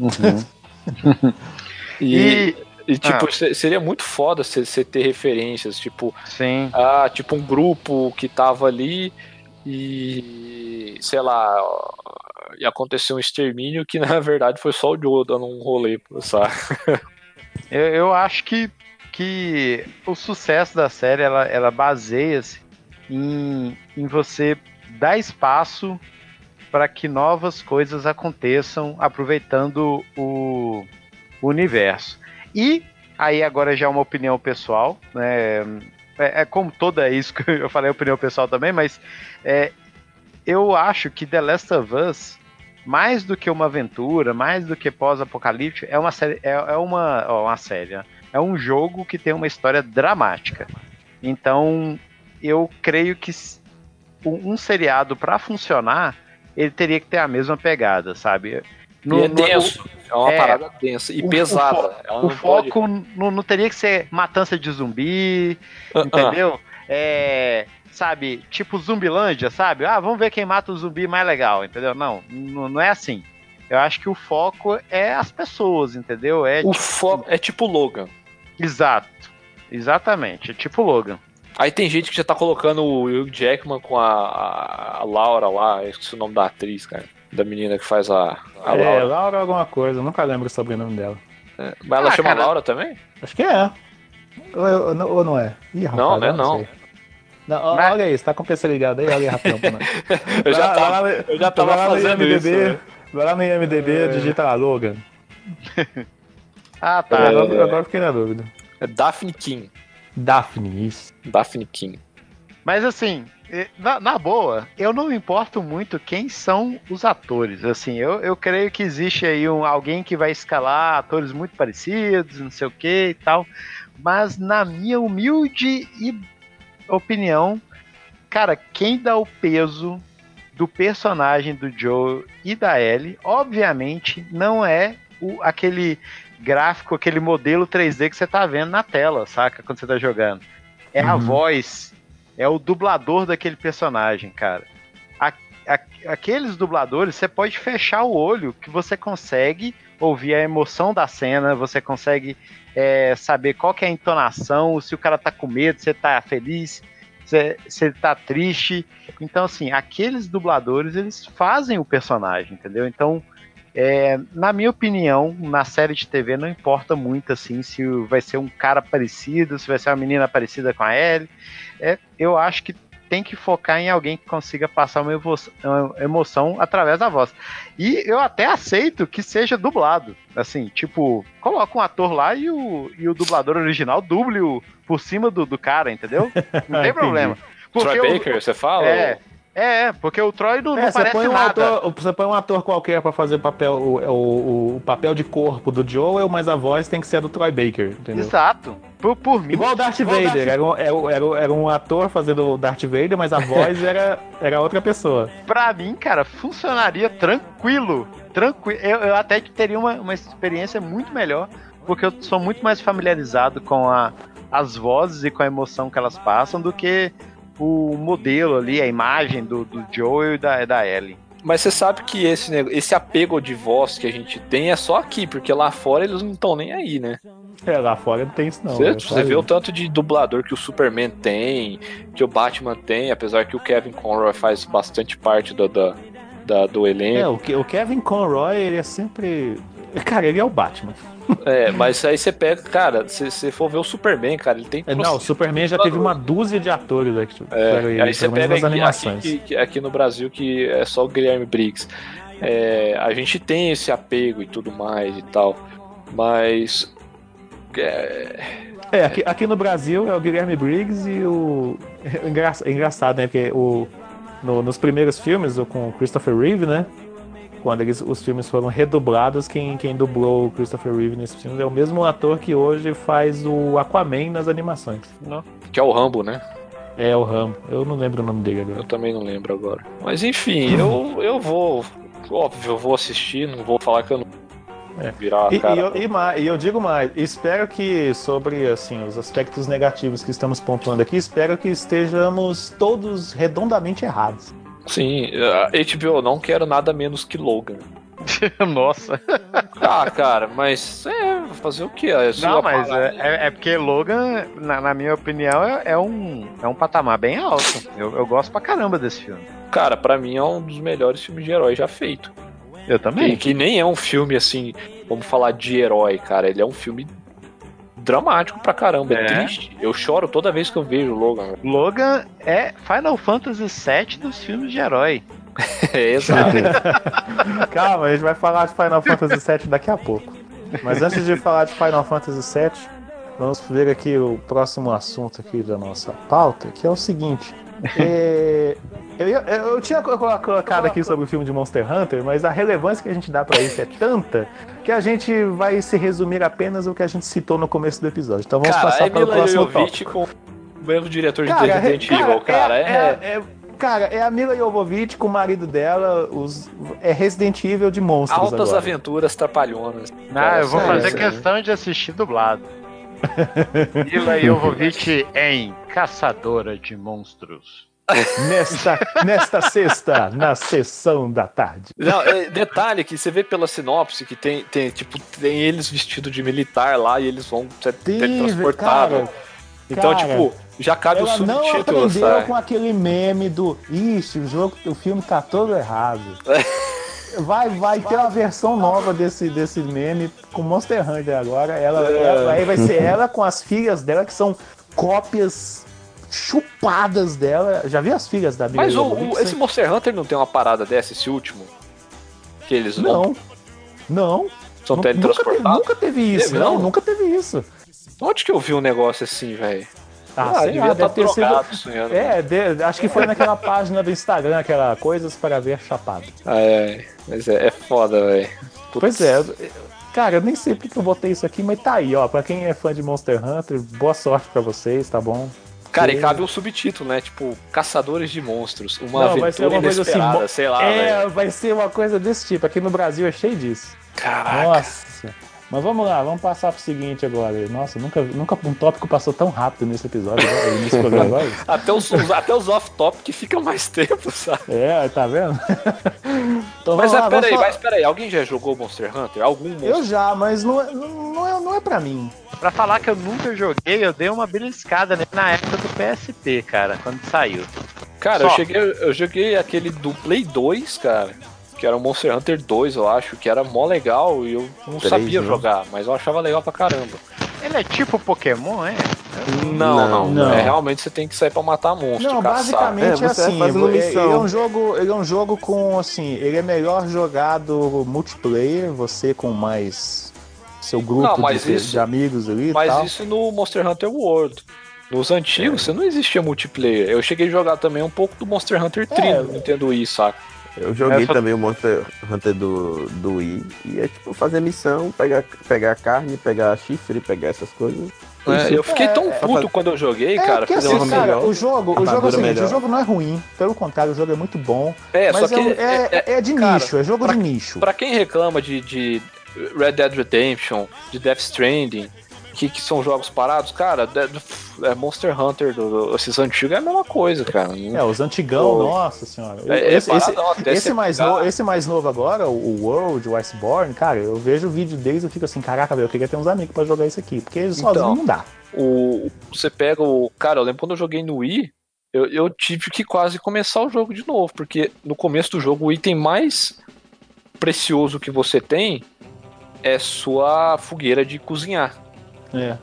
Uhum. e, e, e, tipo, ah. seria muito foda você ter referências, tipo, Sim. Ah, tipo um grupo que tava ali e, sei lá, e aconteceu um extermínio que na verdade foi só o Joe dando um rolê, sabe? Eu, eu acho que, que o sucesso da série ela, ela baseia-se em, em você dar espaço para que novas coisas aconteçam aproveitando o, o universo. E aí agora já é uma opinião pessoal, né? É, é, como toda isso que eu falei, opinião pessoal também, mas é, eu acho que The Last of Us, mais do que uma aventura, mais do que pós-apocalíptico, é uma série, é, é uma, ó, uma série, é um jogo que tem uma história dramática. Então, eu creio que um seriado para funcionar, ele teria que ter a mesma pegada, sabe? No, é denso, no, é uma é, parada densa e o, pesada. O, o foco pode... não, não, teria que ser matança de zumbi, uh -uh. entendeu? É, sabe, tipo Zumbilândia, sabe? Ah, vamos ver quem mata o zumbi mais legal, entendeu? Não, não, não é assim. Eu acho que o foco é as pessoas, entendeu? É o tipo... foco é tipo Logan. Exato. Exatamente, é tipo Logan. Aí tem gente que já tá colocando o Hugh Jackman com a, a Laura lá, eu esqueci o nome da atriz, cara. Da menina que faz a, a é, Laura. Laura alguma coisa, nunca lembro o sobrenome dela. É, mas ela ah, chama cara. Laura também? Acho que é. Ou, ou não é? Ih, rapaz, não, né, não. não. Não, mas... Olha aí, você tá com o PC ligado aí, olha aí rapidão pra nós. eu, já tava, eu já tava fazendo IMDB, isso. Né? Vai lá no IMDB, é... digita lá, Logan. ah, tá. É, agora, agora fiquei na dúvida. É Daphne King. Daphne, isso. Daphne King. Mas assim, na, na, boa, eu não me importo muito quem são os atores. Assim, eu, eu creio que existe aí um, alguém que vai escalar atores muito parecidos, não sei o que e tal. Mas na minha humilde opinião, cara, quem dá o peso do personagem do Joe e da Ellie, obviamente, não é o, aquele gráfico, aquele modelo 3D que você tá vendo na tela, saca? Quando você tá jogando. É uhum. a voz, é o dublador daquele personagem, cara. A, a, aqueles dubladores, você pode fechar o olho que você consegue ouvir a emoção da cena, você consegue é, saber qual é a entonação, se o cara tá com medo, se tá feliz, se, se ele tá triste. Então, assim, aqueles dubladores, eles fazem o personagem, entendeu? Então, é, na minha opinião, na série de TV não importa muito assim se vai ser um cara parecido, se vai ser uma menina parecida com a Ellie. É, eu acho que tem que focar em alguém que consiga passar uma, uma, emoção através da voz. E eu até aceito que seja dublado. Assim, tipo, coloca um ator lá e o, e o dublador original duble o, por cima do, do cara, entendeu? Não tem problema. Porque Troy Baker, você fala? É, é, porque o Troy não, é, não parece põe um nada. Ator, você põe um ator qualquer para fazer papel, o, o, o, papel de corpo do Joel, mas a voz tem que ser a do Troy Baker, entendeu? Exato. Por, por mim. Igual o Darth igual Vader. Darth... Era, um, era, era, um ator fazendo o Darth Vader, mas a voz era, era outra pessoa. Pra mim, cara, funcionaria tranquilo. Tranquilo. Eu, eu até teria uma, uma experiência muito melhor, porque eu sou muito mais familiarizado com a, as vozes e com a emoção que elas passam do que o modelo ali, a imagem do, do Joel e da, da Ellie. Mas você sabe que esse, esse apego de voz que a gente tem é só aqui, porque lá fora eles não estão nem aí, né? É, lá fora não tem isso não. Você, é você vê o tanto de dublador que o Superman tem, que o Batman tem, apesar que o Kevin Conroy faz bastante parte do, do, do, do elenco. É, o, o Kevin Conroy, ele é sempre... Cara, ele é o Batman. É, mas aí você pega, cara, se você for ver o Superman, cara, ele tem. É, não, o Superman já teve uma dúzia de atores aqui. É, ele, aí você pega aqui, aqui, aqui, aqui, no Brasil que é só o Guilherme Briggs. É, a gente tem esse apego e tudo mais e tal, mas. É, é aqui, aqui no Brasil é o Guilherme Briggs e o. É engraçado, né? Porque o, no, nos primeiros filmes, com o Christopher Reeve, né? Quando eles, os filmes foram redublados, quem, quem dublou o Christopher Reeve nesses filmes é o mesmo ator que hoje faz o Aquaman nas animações. Não. Que é o Rambo, né? É, o Rambo. Eu não lembro o nome dele agora. Eu também não lembro agora. Mas enfim, eu, eu vou. Óbvio, eu vou assistir, não vou falar que eu não é. Virar e, cara. E, eu, e, eu digo mais, espero que sobre assim os aspectos negativos que estamos pontuando aqui, espero que estejamos todos redondamente errados. Sim, HBO não quero nada menos que Logan. Nossa. Ah, cara, mas é, fazer o que? É não, mas é, é, é, porque Logan, na, na minha opinião, é, é, um, é um patamar bem alto. Eu, eu gosto pra caramba desse filme. Cara, para mim é um dos melhores filmes de herói já feito. Eu também. Que, que nem é um filme assim, vamos falar de herói, cara. Ele é um filme dramático pra caramba, é, é triste. Eu choro toda vez que eu vejo o Logan. Logan é Final Fantasy VII dos filmes de herói. é, exato. Calma, a gente vai falar de Final Fantasy VII daqui a pouco. Mas antes de falar de Final Fantasy VII, vamos ver aqui o próximo assunto aqui da nossa pauta, que é o seguinte. É, eu, eu, eu, tinha colocado aqui sobre o filme de Monster Hunter, mas a relevância que a gente dá para isso é tanta que a gente vai se resumir apenas o que a gente citou no começo do episódio. Então vamos cara, passar para o próximo tópico. com o mesmo diretor de cara, Resident Evil, cara. É, é, é, cara, é a Mila Jovovich com o marido dela, os, é Resident Evil de monstros Altas agora. aventuras trapalhonas. Ah, eu vou fazer questão de assistir dublado. Mila Jovovich em Caçadora de Monstros. Nesta, nesta sexta, na sessão da tarde. Não, é, detalhe que você vê pela sinopse que tem, tem, tipo, tem eles vestidos de militar lá e eles vão ser teletransportados. Então, cara, tipo, já cabe o subtítulo, não aprendeu sabe? com aquele meme do Ixi, o jogo, o filme tá todo errado. vai, vai ter uma versão nova desse, desse meme com Monster Hunter agora. Ela, é. ela, aí vai ser ela com as filhas dela, que são cópias chupadas dela. Já vi as filhas da? Mas o, o, esse Monster Hunter não tem uma parada dessa, esse último? Que eles não. Não. São teletransportados? Nunca teve isso. Teve, não? não, nunca teve isso. Onde que eu vi um negócio assim, velho? Ah, ah devia estar tá ter sido... sonhando. É, de... acho que foi naquela página do Instagram, aquela Coisas para Ver Chapado. Ah, é, mas é, é foda, velho. Pois é, cara, eu nem sei porque eu botei isso aqui, mas tá aí, ó. Pra quem é fã de Monster Hunter, boa sorte pra vocês, tá bom? Cara, e cabe um subtítulo, né? Tipo, Caçadores de Monstros. Uma Não, vai ser uma coisa assim, sei lá. É, véio. vai ser uma coisa desse tipo. Aqui no Brasil é cheio disso. Caraca. Nossa. Mas vamos lá, vamos passar pro seguinte agora. Nossa, nunca, nunca um tópico passou tão rápido nesse episódio, nesse programa agora. até os, até os off-topic ficam mais tempo, sabe? É, tá vendo? então, mas é, peraí, mas peraí, alguém já jogou Monster Hunter? Algum Monster? Eu já, mas não é, não, é, não é pra mim. Pra falar que eu nunca joguei, eu dei uma beliscada na época do PSP, cara, quando saiu. Cara, eu cheguei, eu joguei aquele do Play 2, cara que era o Monster Hunter 2, eu acho, que era mó legal e eu não 3, sabia né? jogar, mas eu achava legal pra caramba. Ele é tipo Pokémon, é? Não, não, não. É, realmente você tem que sair pra matar monstro. Não, caçar. basicamente é, é assim. Ele, ele, é um jogo, ele é um jogo com assim, ele é melhor jogado multiplayer, você com mais seu grupo não, de, isso, de, amigos ali. Mas tal. isso no Monster Hunter World. Nos antigos, é. você não existia multiplayer. Eu cheguei a jogar também um pouco do Monster Hunter 3 é, no Nintendo Wii, saca? Eu joguei Essa... também o Monster Hunter do, do Wii. E é tipo fazer missão, pegar, pegar carne, pegar chifre, pegar essas coisas. É, eu fiquei tão é, puto quando eu joguei, é, cara. Porque, assim, cara, o jogo, o jogo é o seguinte, o jogo não é ruim, pelo contrário, o jogo é muito bom. É, mas é, é, é, é, de cara, nicho, é jogo pra, de nicho. Pra quem reclama de, de Red Dead Redemption, de Death Stranding, que, que são jogos parados, cara, é Monster Hunter, do, do, esses antigos é a mesma coisa, cara. É, os antigão, nossa senhora. É, esse, é esse, esse, mais no, esse mais novo agora, o World, o Iceborne, cara, eu vejo o vídeo deles e fico assim, caraca, eu queria ter uns amigos pra jogar isso aqui, porque então, sozinho não dá. O, você pega o. Cara, eu lembro quando eu joguei no Wii, eu, eu tive que quase começar o jogo de novo, porque no começo do jogo o item mais precioso que você tem é sua fogueira de cozinhar. É.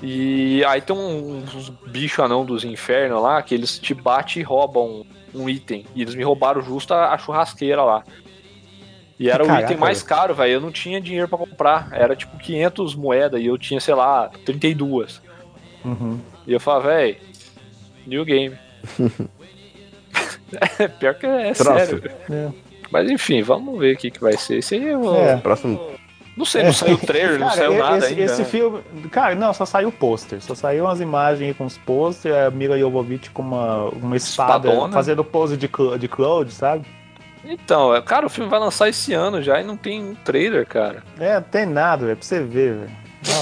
E aí tem uns bichos anão dos infernos lá que eles te batem e roubam um item. E eles me roubaram justo a, a churrasqueira lá. E era Caraca, o item mais caro, velho. Eu não tinha dinheiro para comprar. Era tipo 500 moedas e eu tinha, sei lá, 32. Uhum. E eu falava, velho, new game. é, pior que é, é sério. É. Mas enfim, vamos ver o que, que vai ser. Esse aí eu É. Próximo não sei, não saiu trailer, cara, não saiu nada esse, ainda. Esse né? filme. Cara, não, só saiu o pôster. Só saiu umas imagens com os pôster, a Mila Jovovich com uma, uma espada Espadona. fazendo pose de, de Cloud, sabe? Então, é, cara, o filme vai lançar esse ano já e não tem um trailer, cara. É, não tem nada, é pra você ver, velho.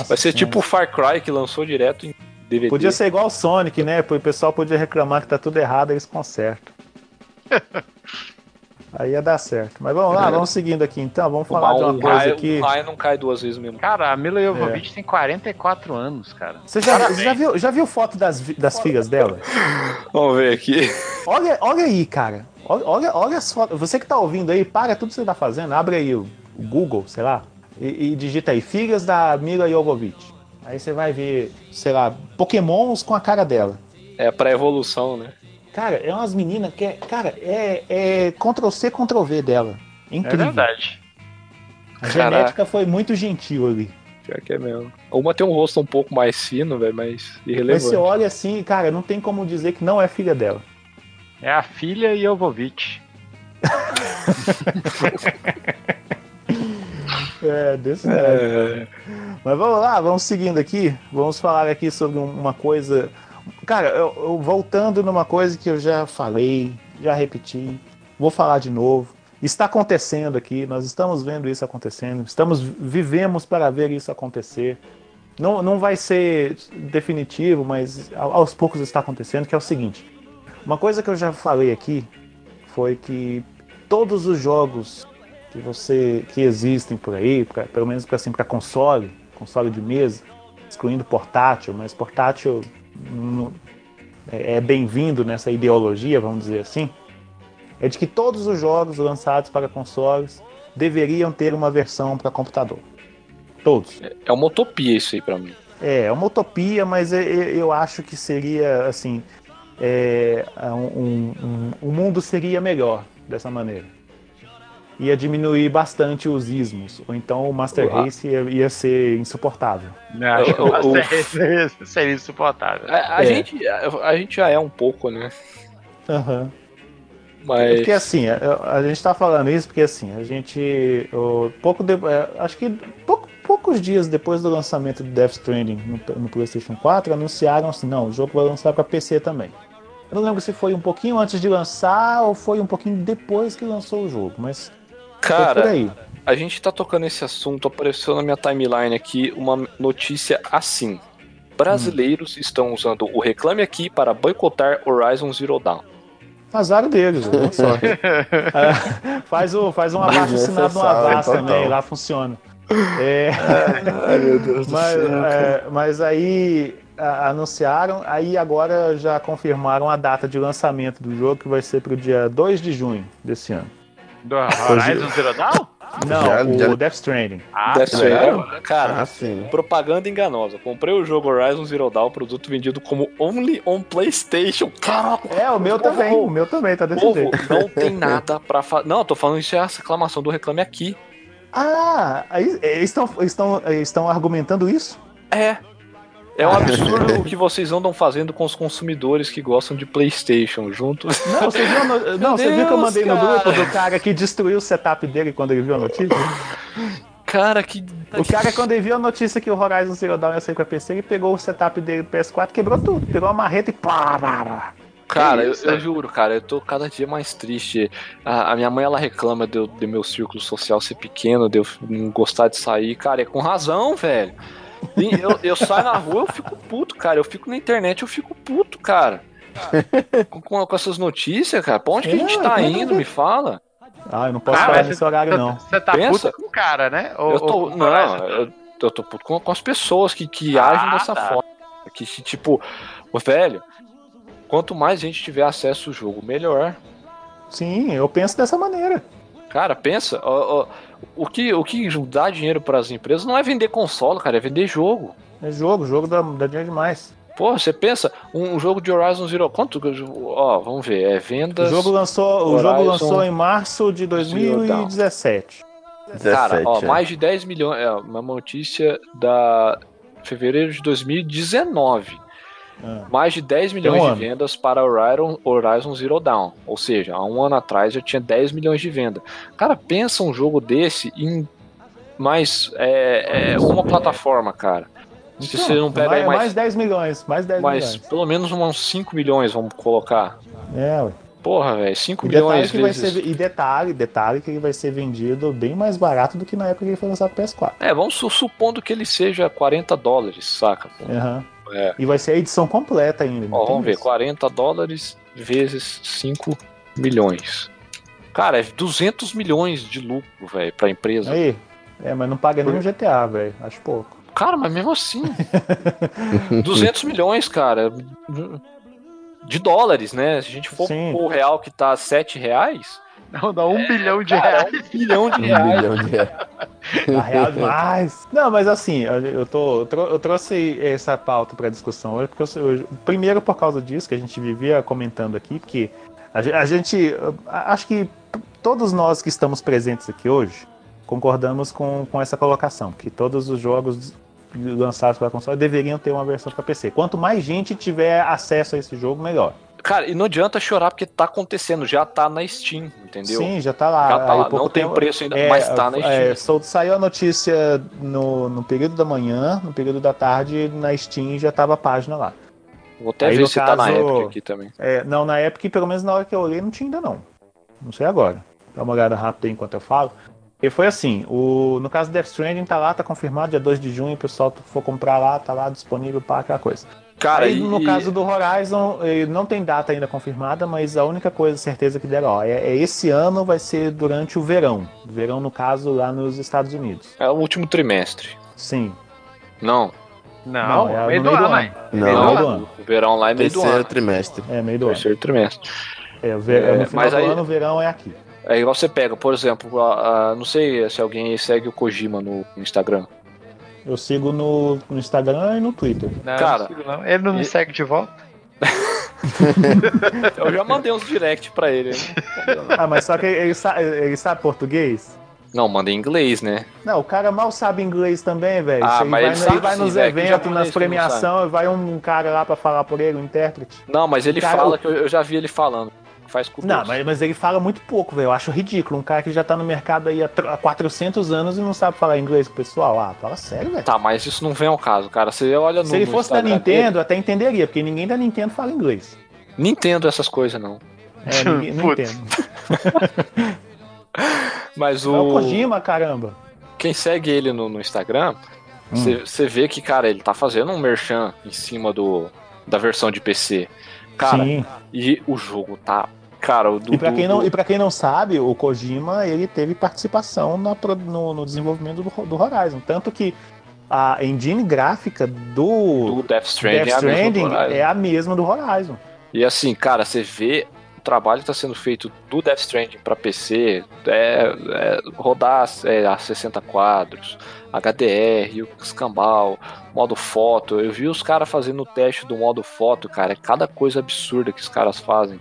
Vai ser tipo o Far Cry que lançou direto em DVD. Podia ser igual o Sonic, né? O pessoal podia reclamar que tá tudo errado, eles consertam. Aí ia dar certo. Mas vamos lá, vamos seguindo aqui então. Vamos falar de uma coisa aqui. O raio não cai duas vezes mesmo. Cara, a Mila Jovovich é. tem 44 anos, cara. Você já, já, viu, já viu foto das, das filhas dela? Vamos ver aqui. Olha, olha aí, cara. Olha, olha as fotos. Você que tá ouvindo aí, para tudo que você tá fazendo. Abre aí o Google, sei lá, e, e digita aí, filhas da Mila Jovovich. Aí você vai ver, sei lá, pokémons com a cara dela. É pra evolução, né? Cara, é umas meninas que é. Cara, é, é Ctrl-C, Ctrl-V dela. É incrível. É verdade. A Caraca. genética foi muito gentil ali. Pior que é mesmo. Uma tem um rosto um pouco mais fino, velho, mas irrelevante. Mas você olha assim, cara, não tem como dizer que não é filha dela. É a filha e Jovovich. é, desse é. Mas vamos lá, vamos seguindo aqui. Vamos falar aqui sobre uma coisa. Cara, eu, eu, voltando numa coisa que eu já falei, já repeti, vou falar de novo. Está acontecendo aqui, nós estamos vendo isso acontecendo, estamos vivemos para ver isso acontecer. Não, não vai ser definitivo, mas aos poucos está acontecendo, que é o seguinte. Uma coisa que eu já falei aqui foi que todos os jogos que você que existem por aí, pra, pelo menos para assim, para console, console de mesa, excluindo portátil, mas portátil é, é bem-vindo nessa ideologia, vamos dizer assim é de que todos os jogos lançados para consoles deveriam ter uma versão para computador. Todos. É uma utopia isso aí para mim. É, é uma utopia, mas eu acho que seria assim. É, um, um, o mundo seria melhor dessa maneira. Ia diminuir bastante os ismos, ou então o Master Race ia, ia ser insuportável. Não, acho que o Master Race seria insuportável. A, a é. gente, a, a, gente já é um pouco, né? Aham. Uhum. Mas... Porque assim, a, a gente está falando isso porque assim, a gente. O, pouco de, é, acho que pouco, poucos dias depois do lançamento do Death Stranding no, no, PlayStation 4, anunciaram assim: não, o jogo vai lançar para PC também. Eu não lembro se foi um pouquinho antes de lançar ou foi um pouquinho depois que lançou o jogo, mas. Cara, a gente tá tocando esse assunto, apareceu na minha timeline aqui uma notícia assim. Brasileiros hum. estão usando o Reclame Aqui para boicotar Horizon Zero Dawn. Azar deles, boa sorte. é, faz, o, faz um abaixo assinado no Avaz também, lá funciona. É, Ai, meu Deus mas, do céu. É, mas aí a, anunciaram, aí agora já confirmaram a data de lançamento do jogo, que vai ser para o dia 2 de junho desse ano. Do Horizon Zero Dawn? Não, já, o já... Death Stranding. Ah, Death Stranding. Cara, ah, propaganda enganosa. Comprei o jogo Horizon Zero Dawn, produto vendido como Only on PlayStation. Caraca! É, o meu também. O meu também tá desse povo, jeito. Não tem nada pra fazer. Não, eu tô falando isso é a reclamação do Reclame Aqui. Ah, eles estão, estão, estão argumentando isso? É. É um absurdo o que vocês andam fazendo com os consumidores que gostam de PlayStation juntos. Não, você viu, no... não, você viu que eu mandei cara. no grupo do cara que destruiu o setup dele quando ele viu a notícia? Cara, que. O cara, quando ele viu a notícia que o Horizon Zero Dawn ia sair pra PC, ele pegou o setup dele do PS4, quebrou tudo. Pegou a marreta e pá, pá, pá. Cara, eu, eu, juro, cara, eu tô cada dia mais triste. A, a minha mãe, ela reclama de, de meu círculo social ser pequeno, de eu não gostar de sair. Cara, é com razão, velho. Eu, eu saio na rua, eu fico puto, cara. Eu fico na internet, eu fico puto, cara. Com, com, essas notícias, cara. Pra onde é, que a gente tá indo? Me fala. Ah, eu não posso ah, falar nesse horário, não. Você tá Pensa? puto com o cara, né? Ou, eu tô, não, eu, eu, tô puto com, com as pessoas que, que ah, agem dessa tá. forma. Que, tipo, velho, quanto mais gente tiver acesso ao jogo, melhor. Sim, eu penso dessa maneira. Cara, pensa, ó, ó, o que, o que dá dinheiro para as empresas não é vender console, cara, é vender jogo. É jogo, jogo dá, dá dinheiro demais. Pô, você pensa, um, jogo de Horizon Zero, quanto? Ó, vamos ver, é vendas. O jogo lançou, o jogo lançou em março de 2017. Cara, ó, é. mais de 10 milhões, é uma notícia da fevereiro de 2019. É. Mais de 10 milhões um de vendas para Horizon, Horizon Zero Dawn. Ou seja, há um ano atrás já tinha 10 milhões de venda. Cara, pensa um jogo desse em mais é, é uma plataforma, cara. Se então, você não pega mais, mais, mais 10 milhões, mais 10 mais, milhões. pelo menos uns 5 milhões, vamos colocar. É, ué. Porra, velho, 5 milhões que vezes... ser, E detalhe, detalhe que ele vai ser vendido bem mais barato do que na época que ele foi lançado pro PS4. É, vamos supondo que ele seja 40 dólares, saca? Uhum. É. E vai ser a edição completa ainda. Ó, vamos ver, isso. 40 dólares vezes 5 milhões. Cara, é 200 milhões de lucro, velho, pra empresa. Aí, é, mas não paga nem um GTA, velho. Acho pouco. Cara, mas mesmo assim. 200 milhões, cara. De dólares, né? Se a gente for o real que tá 7 reais, Não, dá um é, bilhão de cara, reais. Um bilhão de reais. Um bilhão de reais. Real demais. Não, mas assim, eu, tô, eu trouxe essa pauta para discussão hoje, porque eu, primeiro por causa disso que a gente vivia comentando aqui, que a, a gente, acho que todos nós que estamos presentes aqui hoje concordamos com, com essa colocação, que todos os jogos lançados para console deveriam ter uma versão para PC. Quanto mais gente tiver acesso a esse jogo, melhor. Cara, e não adianta chorar porque tá acontecendo, já tá na Steam, entendeu? Sim, já tá lá. Já tá lá. Não tem preço ainda, é, mas tá na é, Steam. É, saiu a notícia no, no período da manhã, no período da tarde, na Steam já tava a página lá. Vou até Aí, ver se caso, tá na Epic aqui também. É, não, na Epic, pelo menos na hora que eu olhei, não tinha ainda não. Não sei agora. Dá uma olhada rápida aí enquanto eu falo. E foi assim, o, no caso do Death Stranding tá lá, tá confirmado, dia 2 de junho, o pessoal for comprar lá, tá lá disponível para aquela coisa. Cara, Aí, no caso do Horizon, não tem data ainda confirmada, mas a única coisa, certeza que deram, ó, é, é, esse ano vai ser durante o verão. Verão, no caso, lá nos Estados Unidos. É o último trimestre. Sim. Não. Não, não é meio, do, meio do, ano. Não, do. O verão lá é meio Terceiro do ano. trimestre. É, meio do Terceiro ano. Terceiro trimestre. É, ver, é, no final do aí... ano, o verão é aqui. É igual você pega, por exemplo, a, a, não sei se alguém segue o Kojima no Instagram. Eu sigo no, no Instagram e no Twitter. Não, Cara, não não. ele não me segue de volta. eu já mandei uns direct pra ele. ah, mas só que ele, sabe, ele sabe português? Não, manda em inglês, né? Não, o cara mal sabe inglês também, velho. Ah, mas ele, vai, ele vai nos véio, eventos, nas premiações, vai um cara lá pra falar por ele, um intérprete. Não, mas ele cara, fala, que eu, eu já vi ele falando faz com Não, mas, mas, ele fala muito pouco, velho. Eu acho ridículo. Um cara que já tá no mercado aí há 400 anos e não sabe falar inglês com o pessoal. Ah, fala sério, velho. Tá, mas isso não vem ao caso, cara. Você olha no Se ele fosse da Nintendo, dele... até entenderia, porque ninguém da Nintendo fala inglês. Nintendo essas coisas, não. É, ninguém, não entendo. mas o... É o Kojima, caramba. Quem segue ele no, no Instagram, você hum. vê que, cara, ele tá fazendo um merchan em cima do, da versão de PC. Cara, Sim. e o jogo tá Cara, o do, e para quem, não, e pra quem não sabe, o Kojima ele teve participação na, no, no, desenvolvimento do, do, Horizon. Tanto que a engine gráfica do, do Death Stranding, Death Stranding é, a mesma do Horizon. E assim, cara, você vê o trabalho que está sendo feito do Death Stranding para PC, é, é, rodar é, a 60 quadros, HDR, o escambau, modo foto. Eu vi os caras fazendo o teste do modo foto, cara. É cada coisa absurda que os caras fazem.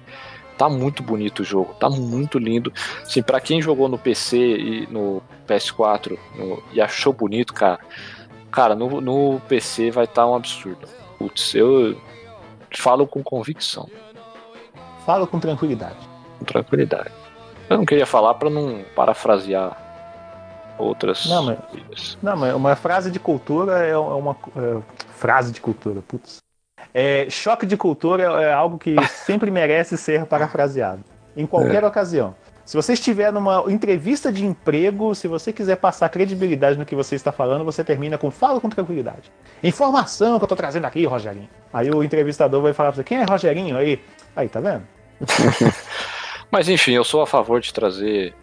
Tá muito bonito o jogo, tá muito lindo. Assim, para quem jogou no PC e no PS4 no, e achou bonito, cara, cara, no, no PC vai estar tá um absurdo. Putz, eu falo com convicção. Falo com tranquilidade. Com tranquilidade. Eu não queria falar para não parafrasear outras. Não, mas, não, mas uma frase de cultura é uma. É, frase de cultura, putz. É, choque de cultura é, é algo que sempre merece ser parafraseado, em qualquer é. ocasião. Se você estiver numa entrevista de emprego, se você quiser passar credibilidade no que você está falando, você termina com fala com tranquilidade. Informação que eu estou trazendo aqui, Rogerinho. Aí o entrevistador vai falar pra você, quem é Rogerinho aí? Aí, tá vendo? Mas enfim, eu sou a favor de trazer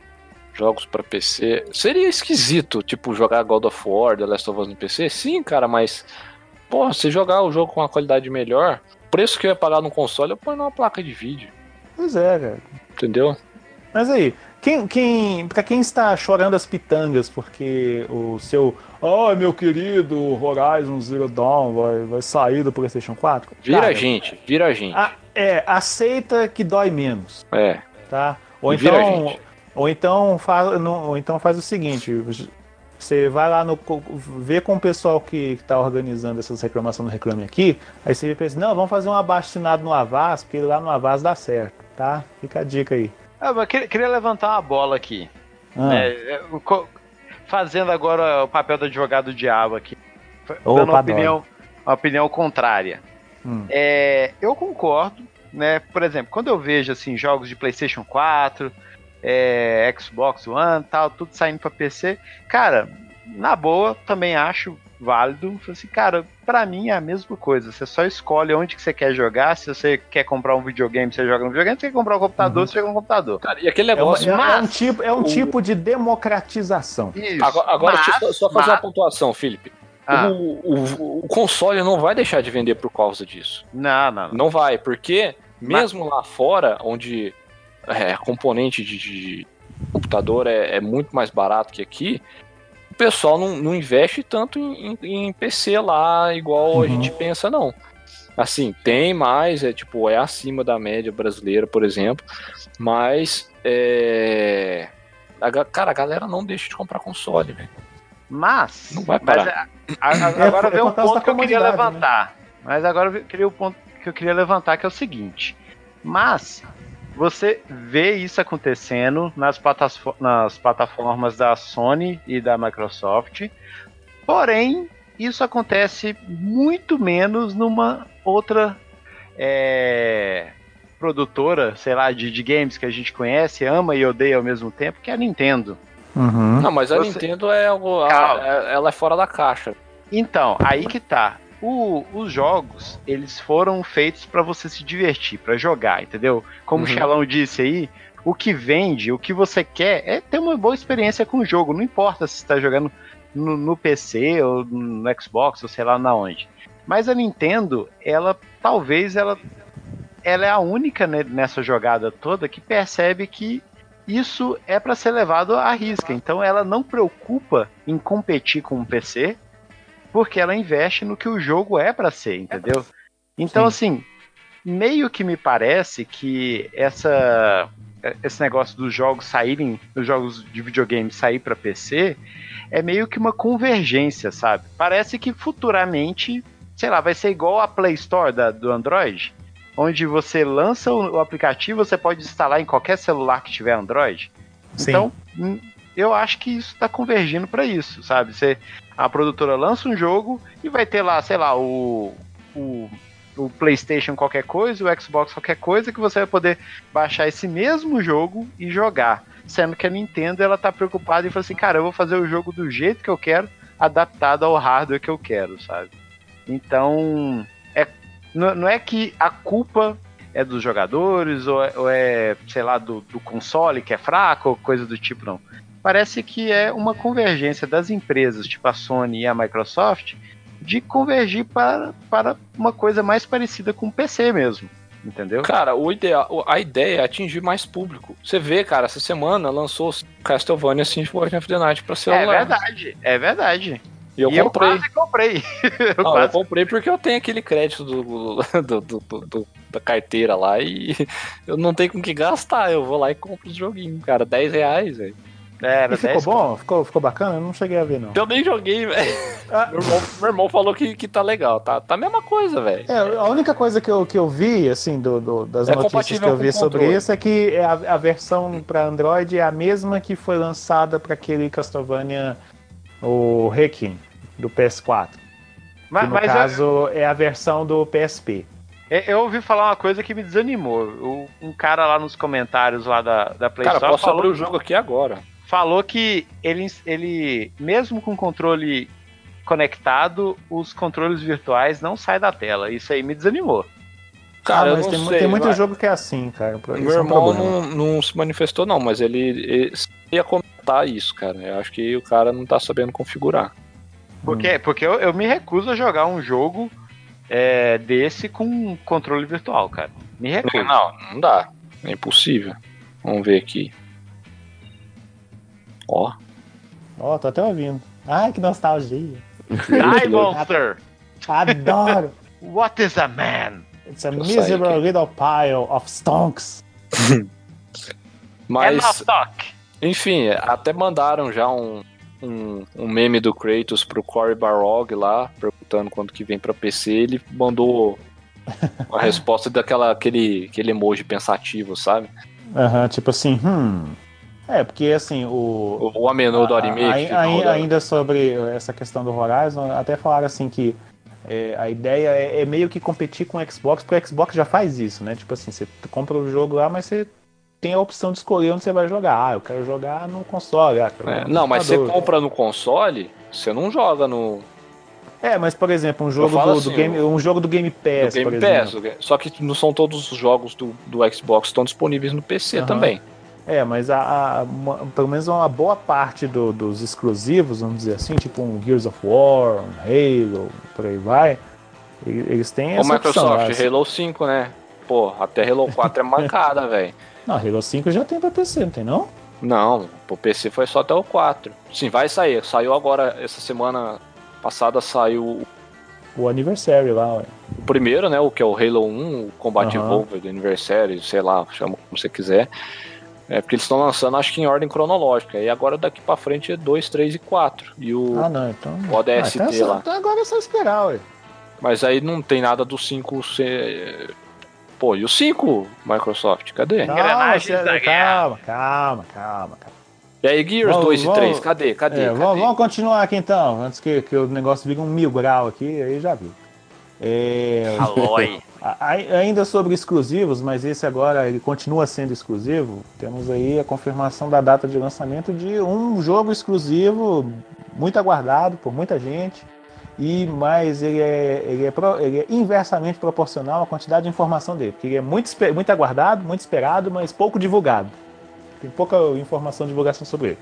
jogos para PC. Seria esquisito, tipo, jogar God of War, The Last of Us no PC? Sim, cara, mas Porra, se jogar o jogo com uma qualidade melhor, o preço que eu ia pagar no console, eu ponho numa placa de vídeo. Pois é, cara. Entendeu? Mas aí, quem, quem, pra quem está chorando as pitangas porque o seu. Oh, meu querido Horizon Zero Dawn vai, vai sair do PlayStation 4? Vira cara, a gente, vira a gente. A, é, aceita que dói menos. É. Tá? Ou então. Ou então, faz, não, ou então faz o seguinte: você vai lá no. vê com o pessoal que está organizando essas reclamações no Reclame Aqui. Aí você pensa, não, vamos fazer um abaixo no Avaz, porque lá no Avaz dá certo, tá? Fica a dica aí. Ah, eu queria levantar uma bola aqui. Ah. Né? Fazendo agora o papel do advogado diabo aqui. Opa, dando uma opinião, uma opinião contrária. Hum. É, eu concordo, né? Por exemplo, quando eu vejo assim, jogos de PlayStation 4 é, Xbox One, tal, tudo saindo para PC. Cara, na boa, também acho válido. Assim, cara, para mim é a mesma coisa. Você só escolhe onde que você quer jogar. Se você quer comprar um videogame, você joga no videogame. Se você quer comprar um computador, uhum. você joga no computador. Cara, e aquele negócio. É, uma, mas, é um, tipo, é um o... tipo de democratização. Isso. Agora, agora mas, deixa eu só fazer mas... uma pontuação, Felipe. Ah. O, o, o, console não vai deixar de vender por causa disso. Não, não. Não, não vai, porque mesmo lá fora, onde é, componente de, de computador é, é, muito mais barato que aqui, o pessoal não, não investe tanto em, em, PC lá, igual uhum. a gente pensa, não. Assim, tem mais, é tipo, é acima da média brasileira, por exemplo, mas é. A, cara, a galera não deixa de comprar console, velho. Mas, não vai parar. Mas, a, a, é, agora é, vem um ponto que eu queria né? levantar. Né? Mas agora eu queria o ponto que eu queria levantar, que é o seguinte. Mas você vê isso acontecendo nas, nas plataformas da Sony e da Microsoft. Porém, isso acontece muito menos numa outra é, produtora, sei lá, de, de, games que a gente conhece, ama e odeia ao mesmo tempo, que é a Nintendo. Uhum. Não, mas a Você... Nintendo é algo. Ela é fora da caixa. Então, aí que tá. O, os jogos, eles foram feitos para você se divertir, para jogar, entendeu? Como uhum. o Xalão disse aí, o que vende, o que você quer é ter uma boa experiência com o jogo. Não importa se está jogando no, no, PC ou no Xbox ou sei lá na onde. Mas a Nintendo, ela talvez ela, ela é a única né, nessa jogada toda que percebe que isso é para ser levado à risca. Então ela não preocupa em competir com o PC porque ela investe no que o jogo é para ser, entendeu? Então, Sim. assim, meio que me parece que essa esse negócio dos jogos saírem, dos jogos de videogame sair para PC, é meio que uma convergência, sabe? Parece que futuramente, sei lá, vai ser igual a Play Store da, do Android, onde você lança o, aplicativo, você pode instalar em qualquer celular que tiver Android. Sim. Então, eu acho que isso está convergindo para isso, sabe? Você, a produtora lança um jogo e vai ter lá, sei lá, o, o, o, PlayStation qualquer coisa, o Xbox qualquer coisa, que você vai poder baixar esse mesmo jogo e jogar. Sendo que a Nintendo ela tá preocupada e fala assim, cara, eu vou fazer o jogo do jeito que eu quero, adaptado ao hardware que eu quero, sabe? Então, é, não, é que a culpa é dos jogadores ou é, ou é sei lá, do, do console que é fraco ou coisa do tipo, não parece que é uma convergência das empresas, tipo a Sony e a Microsoft, de convergir para, para uma coisa mais parecida com o PC mesmo. Entendeu? Cara, o ideal, a ideia é atingir mais público. Você vê, cara, essa semana lançou Castlevania Symphony of the Night pra celular. É verdade, é verdade. E eu e comprei. Eu quase comprei. eu, Não, quase... eu comprei porque eu tenho aquele crédito do, do, do, do, da carteira lá e eu não tenho com que gastar. Eu vou lá e compro os joguinhos, cara. 10 reais, velho. Era, ficou bom? Ficou, ficou bacana? Eu não cheguei a ver, não. Eu nem joguei, velho. Ah. Meu, irmão, meu irmão falou que, que tá legal. Tá, tá a mesma coisa, velho. É, a única coisa que eu, que eu vi, assim, do, do das é notícias que eu vi sobre isso é que a, a versão para Android é a mesma que foi lançada para aquele Castlevania, o Requiem, do PS4. Mas, no caso, eu... é a versão do PSP. Eu ouvi falar uma coisa que me desanimou. Um cara lá nos comentários lá da, da PlayStation. Cara, posso falou... abrir o jogo aqui agora falou que ele, ele, mesmo com controle conectado, os controles virtuais não saem da tela. Isso aí me desanimou. Cara, ah, mas tem, sei, tem, muito vai. jogo que é assim, cara. Meu é irmão não, não, se manifestou, não, mas ele, ele, ia comentar isso, cara. Eu acho que o cara não tá sabendo configurar. Por quê? Hum. Porque eu, eu me recuso a jogar um jogo é, desse com controle virtual, cara. Me recuso. Não, não dá. É impossível. Vamos ver aqui. Ó. Ó, tô até ouvindo. Ai, que nostalgia. Die, monster! Adoro! What is a man? It's a miserable little pile of stonks. Mas, enfim, até mandaram já um, um, um, meme do Kratos pro Cory Barlog lá, perguntando quando que vem pra PC. Ele mandou a resposta daquela aquele, aquele emoji pensativo, sabe? Aham, uhum, tipo assim, hum, é, porque assim, o. O Amenô do Anime. Ainda sobre essa questão do Horizon, até falaram assim que é, a ideia é, é, meio que competir com o Xbox, porque o Xbox já faz isso, né? Tipo assim, você compra o jogo lá, mas você tem a opção de escolher onde você vai jogar. Ah, eu quero jogar no console. Ah, é, no não, mas você compra no console, você não joga no. É, mas por exemplo, um jogo do, assim, do, Game, um jogo do Game Pass, do Game Pass, Só que não são todos os jogos do, do Xbox estão disponíveis no PC uhum. também. É, mas a, a uma, pelo menos uma boa parte do, dos exclusivos, vamos dizer assim, tipo um Gears of War, um Halo, por aí vai, eles têm essa O Microsoft, opção, Halo 5, né? Pô, até Halo 4 é mancada, velho. Não, Halo 5 já tem pra PC, não tem não? Não, pro PC foi só até o 4. Sim, vai sair. Saiu agora, essa semana passada saiu o aniversário lá, ué. O primeiro, né? O que é o Halo 1, o Combat uhum. Evolved Anniversary, sei lá, chama como você quiser. É porque eles estão lançando, acho que em ordem cronológica. E agora daqui pra frente é 2, 3 e 4. E o, ah, não, então... o ODST ah, então lá. Então agora é só esperar, ué. Mas aí não tem nada do 5 ser. Pô, e o 5, Microsoft? Cadê? Calma, Engrenagens da calma, calma, calma, calma. E aí, Gears vamos, 2 e 3, cadê? Cadê? É, cadê? Vamos, continuar aqui então, antes que, que o negócio vire um mil grau aqui, aí já viu. É... Aloy. Ainda sobre exclusivos, mas esse agora ele continua sendo exclusivo. Temos aí a confirmação da data de lançamento de um jogo exclusivo muito aguardado por muita gente. E mais ele é, ele é, ele é inversamente proporcional à quantidade de informação dele, porque ele é muito, muito aguardado, muito esperado, mas pouco divulgado. Tem pouca informação divulgação sobre ele.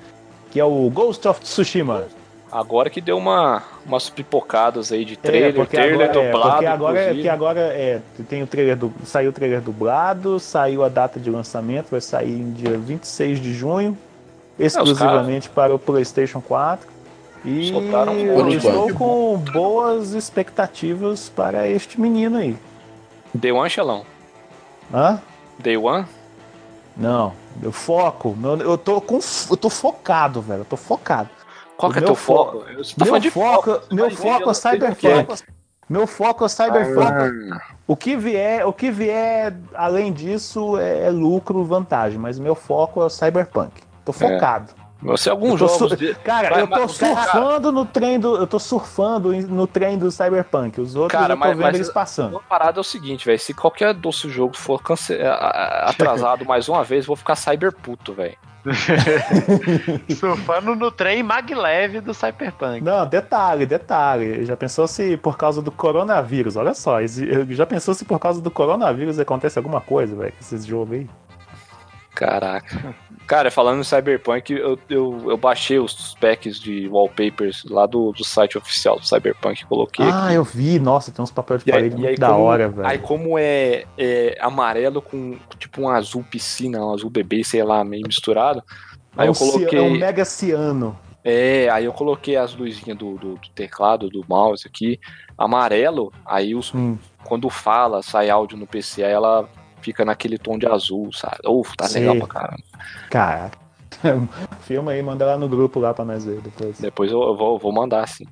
Que é o Ghost of Tsushima. Agora que deu uma, umas pipocadas aí de trailer, é, trailer agora, dublado. É, porque agora, é, porque agora é, tem o trailer do, saiu o trailer dublado, saiu a data de lançamento, vai sair em dia 26 de junho, exclusivamente é, para o PlayStation 4. E eu estou com boas expectativas para este menino aí. Day One, Xelão? Hã? Day One? Não, meu foco, eu tô com, eu tô focado, velho, eu tô focado. Qual que é teu foco? Tá meu foco, foco, meu foco é Cyberpunk. Meu foco é Cyberpunk. Ah. O que vier, o que vier além disso é, é lucro, vantagem, mas meu foco é o Cyberpunk. Tô é. focado. É. Você alguns jogos. De... Cara, vai, eu tô surfando cara... no trem do. Eu tô surfando no trem do Cyberpunk. Os outros cara, eu tô mas, vendo mas eles passando. A parada é o seguinte, velho. Se qualquer doce jogo for cance... atrasado mais uma vez, vou ficar cyberputo, velho. Surfando no trem maglev do Cyberpunk. Não, detalhe, detalhe. Já pensou se por causa do coronavírus? Olha só, já pensou se por causa do coronavírus acontece alguma coisa, velho, com esses jogos aí? Caraca. Cara, falando em Cyberpunk, eu, eu, eu, baixei os packs de wallpapers lá do, do site oficial do Cyberpunk, coloquei. Ah, aqui. eu vi, nossa, tem uns papéis de parede muito da hora, velho. Aí, como é, é, amarelo com tipo um azul piscina, um azul bebê, sei lá, meio misturado. Aí é um eu coloquei. É um mega ciano. É, aí eu coloquei as luzinhas do, do, do, teclado, do mouse aqui, amarelo, aí os, hum. quando fala, sai áudio no PC, aí ela fica naquele tom de azul, sabe? Uf, tá Sim. legal pra caramba. Caraca. Filma aí, manda lá no grupo lá pra nós ver depois. Depois eu, vou, vou mandar, sim.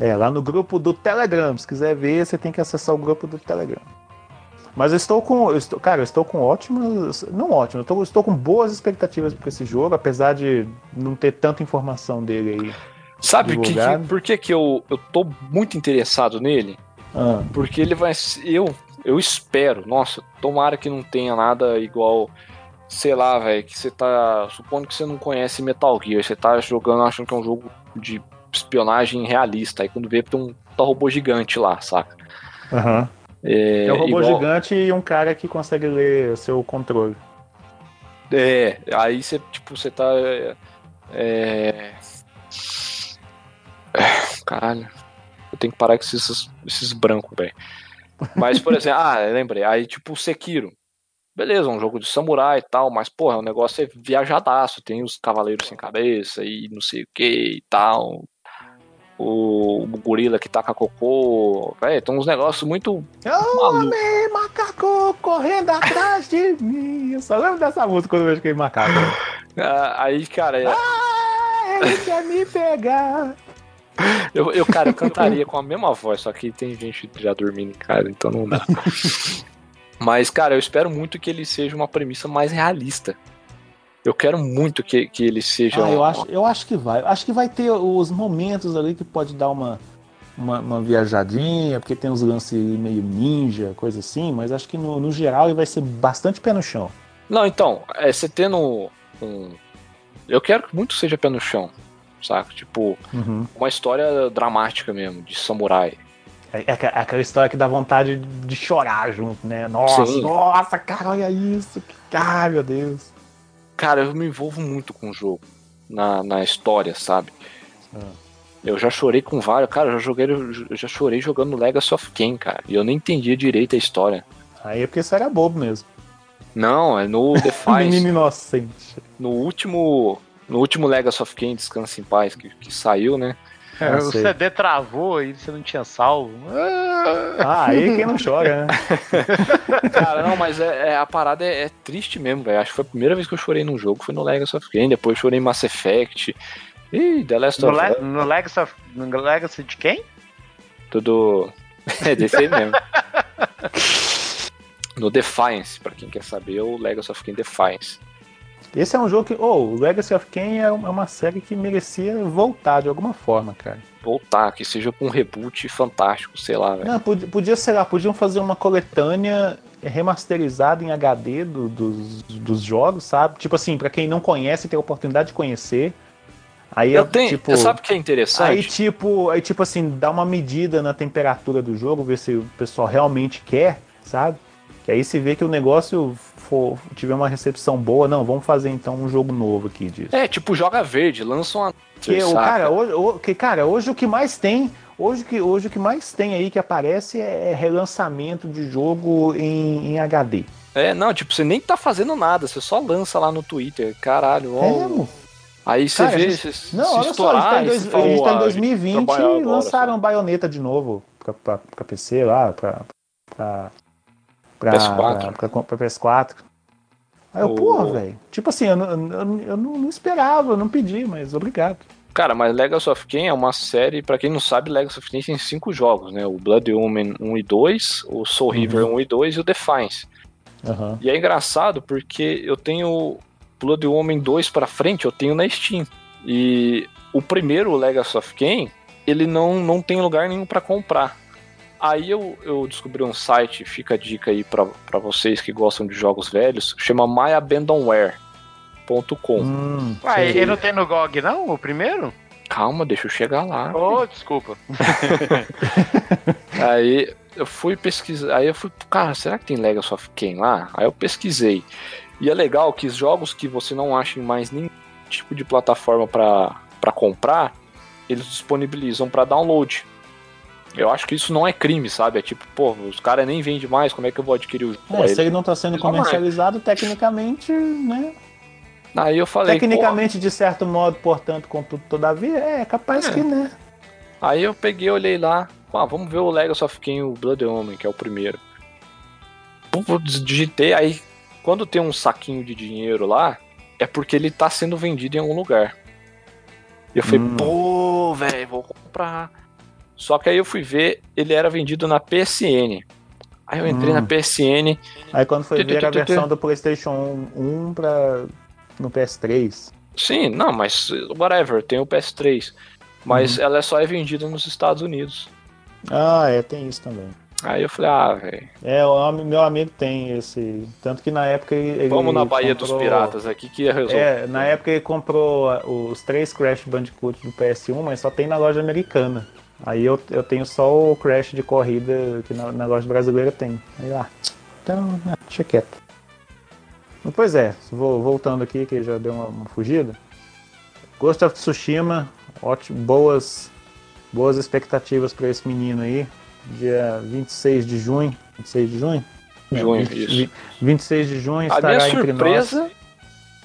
É, lá no grupo do Telegram. Se quiser ver, você tem que acessar o grupo do Telegram. Mas eu estou com. Eu estou, cara, eu estou com ótimas. Não ótimas, eu estou, estou com boas expectativas para esse jogo, apesar de não ter tanta informação dele aí. Sabe que, que, por que, que eu, eu tô muito interessado nele? Ah. Porque ele vai. Eu, eu espero, nossa, tomara que não tenha nada igual, sei lá, velho, que você tá. Supondo que você não conhece Metal Gear, você tá jogando achando que é um jogo de espionagem realista. Aí quando vê tem um tá robô gigante lá, saca? Uhum. É, é um robô igual... gigante e um cara que consegue ler o seu controle. É, aí você, tipo, você tá. É... é caralho. Eu tenho que parar com esses, esses brancos, velho. Mas, por exemplo, ah, lembrei, aí tipo o Sekiro. Beleza, um jogo de samurai e tal, mas, porra, o negócio é viajadaço, tem os cavaleiros sem cabeça e não sei o que e tal. O, o gorila que taca cocô, velho, tem uns negócios muito. Homem, macaco correndo atrás de mim. Eu só lembro dessa música quando eu vejo aquele macaco. Ah, aí, cara. É... Ah, ele quer me pegar. Eu, eu, cara, eu cantaria com a mesma voz, só que tem gente já dormindo em casa, então não dá. Mas, cara, eu espero muito que ele seja uma premissa mais realista. Eu quero muito que, que ele seja. Ah, eu, acho, eu acho que vai. Acho que vai ter os momentos ali que pode dar uma, uma, uma viajadinha, porque tem uns lances meio ninja, coisa assim, mas acho que no, no geral ele vai ser bastante pé no chão. Não, então, é, você tendo um. Eu quero que muito seja pé no chão saca? Tipo, uhum. uma história dramática mesmo, de samurai. É, é, é, aquela história que dá vontade de chorar junto, né? Nossa, Sim. nossa, cara, olha isso. Ai, meu Deus. Cara, eu me envolvo muito com o jogo, na, na história, sabe? Ah. Eu já chorei com vários. Cara, eu já, joguei, eu já chorei jogando Legacy of Kain, cara. E eu nem entendia direito a história. Aí é porque você era bobo mesmo. Não, é no Defiance. Menino inocente. No último. No último Legacy of Kain, Descansa em Paz, que, que saiu, né? É, o CD travou e você não tinha salvo. Ah, aí quem não chora, né? Cara, não, mas é, é a parada é, é triste mesmo, velho. Acho que foi a primeira vez que eu chorei num jogo, foi no Legacy of Kain, depois chorei em Mass Effect. Ih, The Last no of Us. Le no, Legacy of, no Legacy de quem? Tudo. É desse aí mesmo. no Defiance, pra quem quer saber, o Legacy of Kain Defiance. Esse é um jogo que. Oh, Legacy of Kain é uma série que merecia voltar de alguma forma, cara. Voltar, que seja com um reboot fantástico, sei lá, velho. Não, podia, podia, sei lá, podiam fazer uma coletânea remasterizada em HD do, dos, dos jogos, sabe? Tipo assim, para quem não conhece, ter a oportunidade de conhecer. Aí eu tenho, tipo, sabe o que é interessante? Aí tipo, aí tipo assim, dá uma medida na temperatura do jogo, ver se o pessoal realmente quer, sabe? Que aí se vê que o negócio for, tiver uma recepção boa, não, vamos fazer então um jogo novo aqui disso. É, tipo, joga verde, lança uma. Que, o, cara, hoje, o, que, cara, hoje o que mais tem. Hoje, que, hoje o que mais tem aí que aparece é, é relançamento de jogo em, em, HD. É, não, tipo, você nem tá fazendo nada, você só lança lá no Twitter. Caralho, ó. É, Aí você vê. Gente, não, olha só, a gente tá em, dois, gente tá em 2020 e lançaram baioneta de novo pra, pra, pra PC lá, pra, pra pra PS4. Pra, pra, pra PS4. Aí eu, o... porra, velho. Tipo assim, eu, eu, eu, não, não, esperava, eu não pedi, mas obrigado. Cara, mas Legacy of Kain é uma série, para quem não sabe, Legacy of Kain tem cinco jogos, né? O Blood Omen 1 e 2, o Soul uhum. River 1 e 2 e o Defiance. Uhum. E é engraçado porque eu tenho Blood Omen 2 para frente, eu tenho na Steam. E o primeiro Legacy of Kain, ele não, não tem lugar nenhum para comprar. Aí eu, eu descobri um site, fica a dica aí para vocês que gostam de jogos velhos, chama myabandonware.com. Hum, Ué, ele não tem no GOG não, o primeiro? Calma, deixa eu chegar lá. Oh, desculpa. aí eu fui pesquisar, aí eu fui, cara, será que tem Legacy of Kain lá? Aí eu pesquisei. E é legal que os jogos que você não acha em mais nenhum tipo de plataforma para comprar, eles disponibilizam para download. Eu acho que isso não é crime, sabe? É tipo, pô, os caras nem vendem mais, como é que eu vou adquirir o jogo? É, se ele não tá sendo comercializado, tecnicamente, né? Aí eu falei. Tecnicamente, de certo modo, portanto, contudo, todavia, é capaz é. que, né? Aí eu peguei, olhei lá, ah, vamos ver o Legacy of Kain, o Blood Omen, que é o primeiro. Digitei, aí quando tem um saquinho de dinheiro lá, é porque ele tá sendo vendido em algum lugar. E eu falei, hum. pô, velho, vou comprar. Só que aí eu fui ver, ele era vendido na PSN. Aí eu entrei hum. na PSN. Aí quando foi ver a versão do PlayStation 1 pra, no PS3. Sim, não, mas whatever, tem o PS3. Mas hum. ela só é vendida nos Estados Unidos. Ah, é, tem isso também. Aí eu falei, ah, velho. É, o meu amigo tem esse. Tanto que na época ele. Vamos na Bahia comprou... dos Piratas aqui que ia resolver. É, na época ele comprou os três Crash Bandicoot do PS1, mas só tem na loja americana. Aí eu, eu tenho só o Crash de corrida que na, loja brasileira tem. Aí lá. Então, ah, deixa quieto. Pois é, vou, voltando aqui que já deu uma, uma fugida. Ghost of Tsushima, ótimo, boas, boas expectativas para esse menino aí. Dia 26 de junho. 26 de junho? Junho, é, 20, isso. 26 de junho A estará minha surpresa, nós.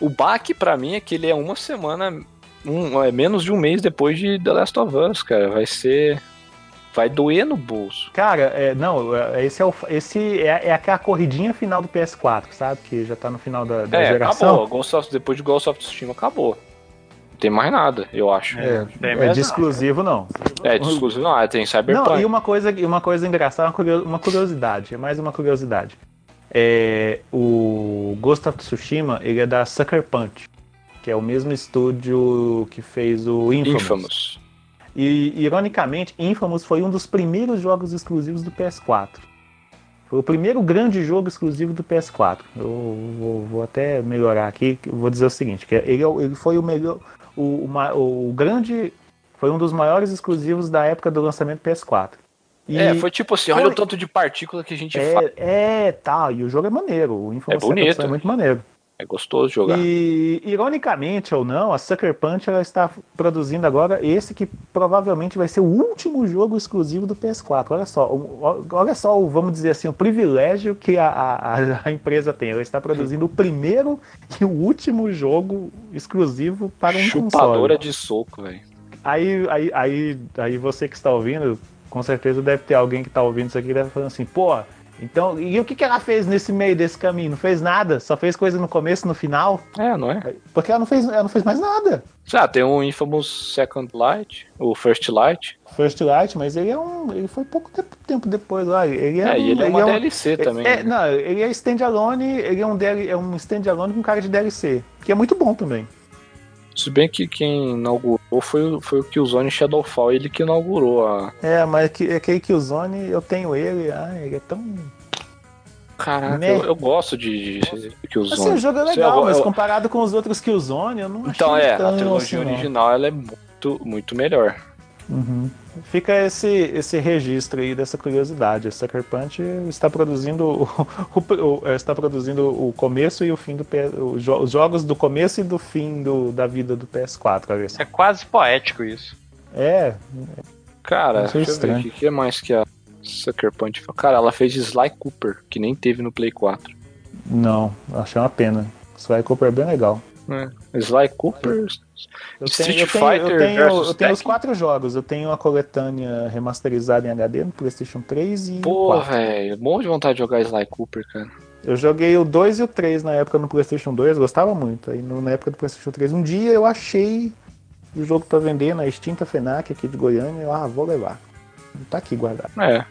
o baque para mim é que ele é uma semana um, é menos de um mês depois de The Last of Us, cara. Vai ser. Vai doer no bolso. Cara, é, não, é, esse é o. Esse é, é aquela corridinha final do PS4, sabe? Que já tá no final da, da é, geração. Acabou. Ghost of, depois de Ghost of Tsushima acabou. Não tem mais nada, eu acho. É, é de exclusivo, não. É, de exclusivo não, é, tem Cyberpunk. Não, e uma coisa, uma coisa engraçada, uma curiosidade, é mais uma curiosidade. É, o Ghost of Tsushima, ele é da Sucker Punch que é o mesmo estúdio que fez o Infamous. Infamous. E, ironicamente, Infamous foi um dos primeiros jogos exclusivos do PS4. Foi o primeiro grande jogo exclusivo do PS4. Eu vou, vou até melhorar aqui, vou dizer o seguinte, que ele, ele foi o melhor, o, o, o, grande, foi um dos maiores exclusivos da época do lançamento do PS4. E é, foi tipo assim, olha foi, o tanto de partícula que a gente é, faz. É, tá, e o jogo é maneiro, o Infamous é bonito. é muito maneiro. É gostoso jogar. E, ironicamente ou não, a Sucker Punch ela está produzindo agora esse que provavelmente vai ser o último jogo exclusivo do PS4. Olha só, olha só, vamos dizer assim, o privilégio que a, a, a empresa tem. Ela está produzindo o primeiro e o último jogo exclusivo para um Chupadora console. de soco, velho. Aí, aí, aí, aí você que está ouvindo, com certeza deve ter alguém que está ouvindo isso aqui e deve falar assim, pô, então, e o que, que ela fez nesse meio desse caminho? Não fez nada, só fez coisa no começo, no final. É, não é? Porque ela não fez, ela não fez mais nada. Já tem o Infamous Second Light, o First Light. First Light, mas ele é um, ele foi pouco tempo depois lá. Ele é, é um, e ele é uma ele DLC é um, também. É, né? Não, ele é standalone, ele é um, é um standalone com cara de DLC, que é muito bom também. Se bem que quem inaugurou foi, foi o Killzone Shadowfall, ele que inaugurou a. É, mas que, aquele Killzone, eu tenho ele, ah, ele é tão. Caraca, eu, eu, gosto de, de Killzone. Assim, o jogo é legal, eu, mas comparado com os outros Killzone, eu não acho Então é, a trilogia assim, original ela é muito, muito melhor. Uhum. Fica esse, esse registro aí dessa curiosidade. A Sucker Punch está produzindo o, o, o, está produzindo o começo e o fim do os jogos do começo e do fim do, da vida do PS4. É quase poético isso. É. Cara, deixa eu ver o que é mais que a Sucker Punch. Cara, ela fez Sly Cooper, que nem teve no Play 4. Não, achei uma pena. Sly Cooper é bem legal. É. Sly Cooper, eu Street tenho, Fighter eu tenho, eu tenho, eu tenho os quatro jogos. Eu tenho a coletânea remasterizada em HD no PlayStation 3 e. Pô, velho, bom de vontade de jogar Sly Cooper, cara. Eu joguei o 2 e o 3 na época no PlayStation 2, gostava muito. Aí na época do PlayStation 3, um dia eu achei o jogo para vender na extinta FENAC aqui de Goiânia. Eu, ah, vou levar. Tá aqui guardado. É.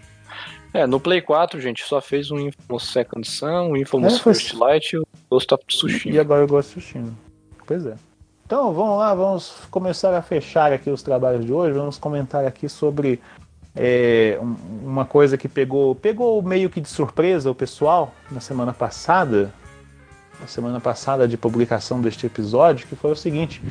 É, no Play 4, gente, só fez um Infamous Second Sun, um Infamous é, foi... First Light e o Ghost of Tsushima. E agora eu gosto de Tsushima. Pois é. Então vamos lá, vamos começar a fechar aqui os trabalhos de hoje. Vamos comentar aqui sobre é, uma coisa que pegou, pegou meio que de surpresa o pessoal na semana passada, na semana passada de publicação deste episódio, que foi o seguinte,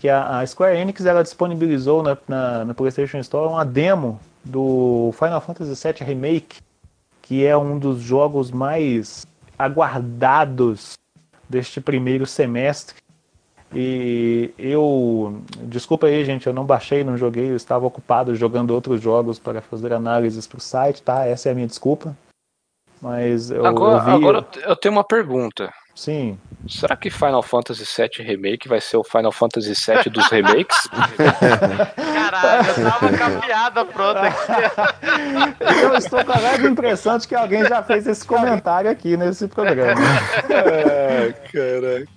que a, a Square Enix ela disponibilizou na, na, na, PlayStation Store uma demo do Final Fantasy VII Remake, que é um dos jogos mais aguardados deste primeiro semestre e eu. Desculpa aí, gente, eu não baixei, não joguei, eu estava ocupado jogando outros jogos para fazer análises para o site, tá? Essa é a minha desculpa. Mas eu. Agora, eu, vi... agora eu tenho uma pergunta. Sim. Será que Final Fantasy VII Remake vai ser o Final Fantasy VII dos remakes? Caralho, eu tava com a piada pronta aqui. Eu estou com a leve impressão de que alguém já fez esse comentário aqui nesse programa. É, caraca.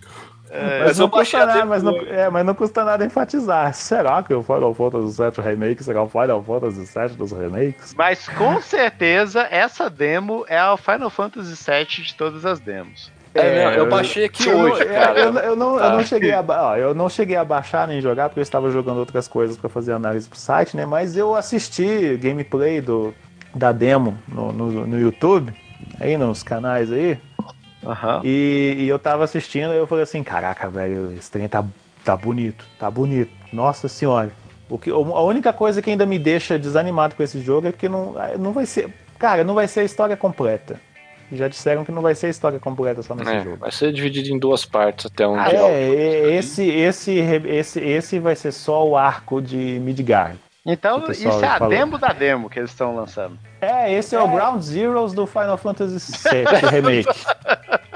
É, mas, não custa nada, mas, não, é, mas não custa nada enfatizar. Será que o Final Fantasy VII Remake será o Final Fantasy VII dos remakes? Mas com certeza essa demo é o Final Fantasy VII de todas as demos. É, eu baixei aqui eu hoje, não, cara. Eu, eu, não, eu, não ah. cheguei a, ó, eu não cheguei a baixar nem jogar, porque eu estava jogando outras coisas para fazer análise pro site, né? Mas eu assisti gameplay do, da demo no, no, no YouTube, aí nos canais aí. Uhum. E, e, eu tava assistindo e eu falei assim, caraca, velho, esse trem tá, tá bonito, tá bonito. Nossa senhora. O que, a única coisa que ainda me deixa desanimado com esse jogo é que não, não vai ser. Cara, não vai ser a história completa. Já disseram que não vai ser a história completa só nesse é, jogo. Vai ser dividido em duas partes até um. É, esse, esse, esse, esse vai ser só o arco de Midgard. Então, isso é a falou. demo da demo que eles estão lançando. É, esse é, é, o Ground Zeroes do Final Fantasy VII Remake.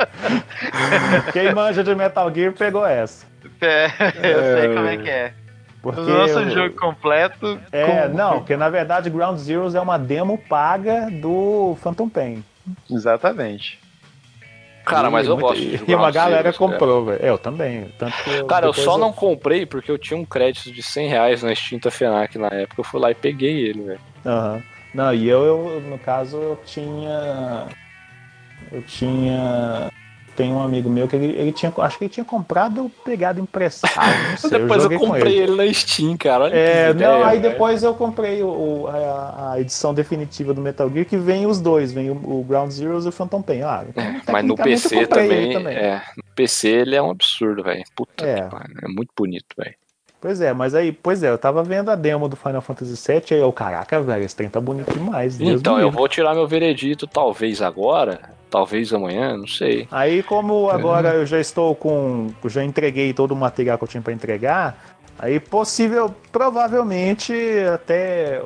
Quem manja de Metal Gear pegou essa. É, eu é... sei como é que é. Porque o nosso eu... jogo completo. É, com... não, porque na verdade Ground Zeroes é uma demo paga do Phantom Pain. Exatamente. Cara, mas eu muito, gosto de E uma galera comprou, velho. Eu também. Tanto eu, cara, eu só eu... não comprei porque eu tinha um crédito de 100 reais na extinta FENAC na época. Eu fui lá e peguei ele, velho. Aham. Uhum. Não, e eu, eu, no caso, eu tinha. Eu tinha tem um amigo meu que ele, ele tinha, acho que ele tinha comprado ou pegado emprestado. Não sei, depois eu, eu comprei ele. ele. na Steam, cara. Olha é, não, ideia, aí depois eu comprei o, a, a, edição definitiva do Metal Gear que vem os dois, vem o, o Ground Zeroes e o Phantom Pain. Ah, então, é, mas no PC também, também, É, no PC ele é um absurdo, velho. Puta é. que pariu, é muito bonito, velho. Pois é, mas aí, pois é, eu tava vendo a demo do Final Fantasy VII, aí eu, caraca, velho, esse trem tá bonito demais. Então, eu vou tirar meu veredito, talvez agora, talvez amanhã, não sei. Aí, como agora eu já estou com. Já entreguei todo o material que eu tinha para entregar, aí possível, provavelmente, até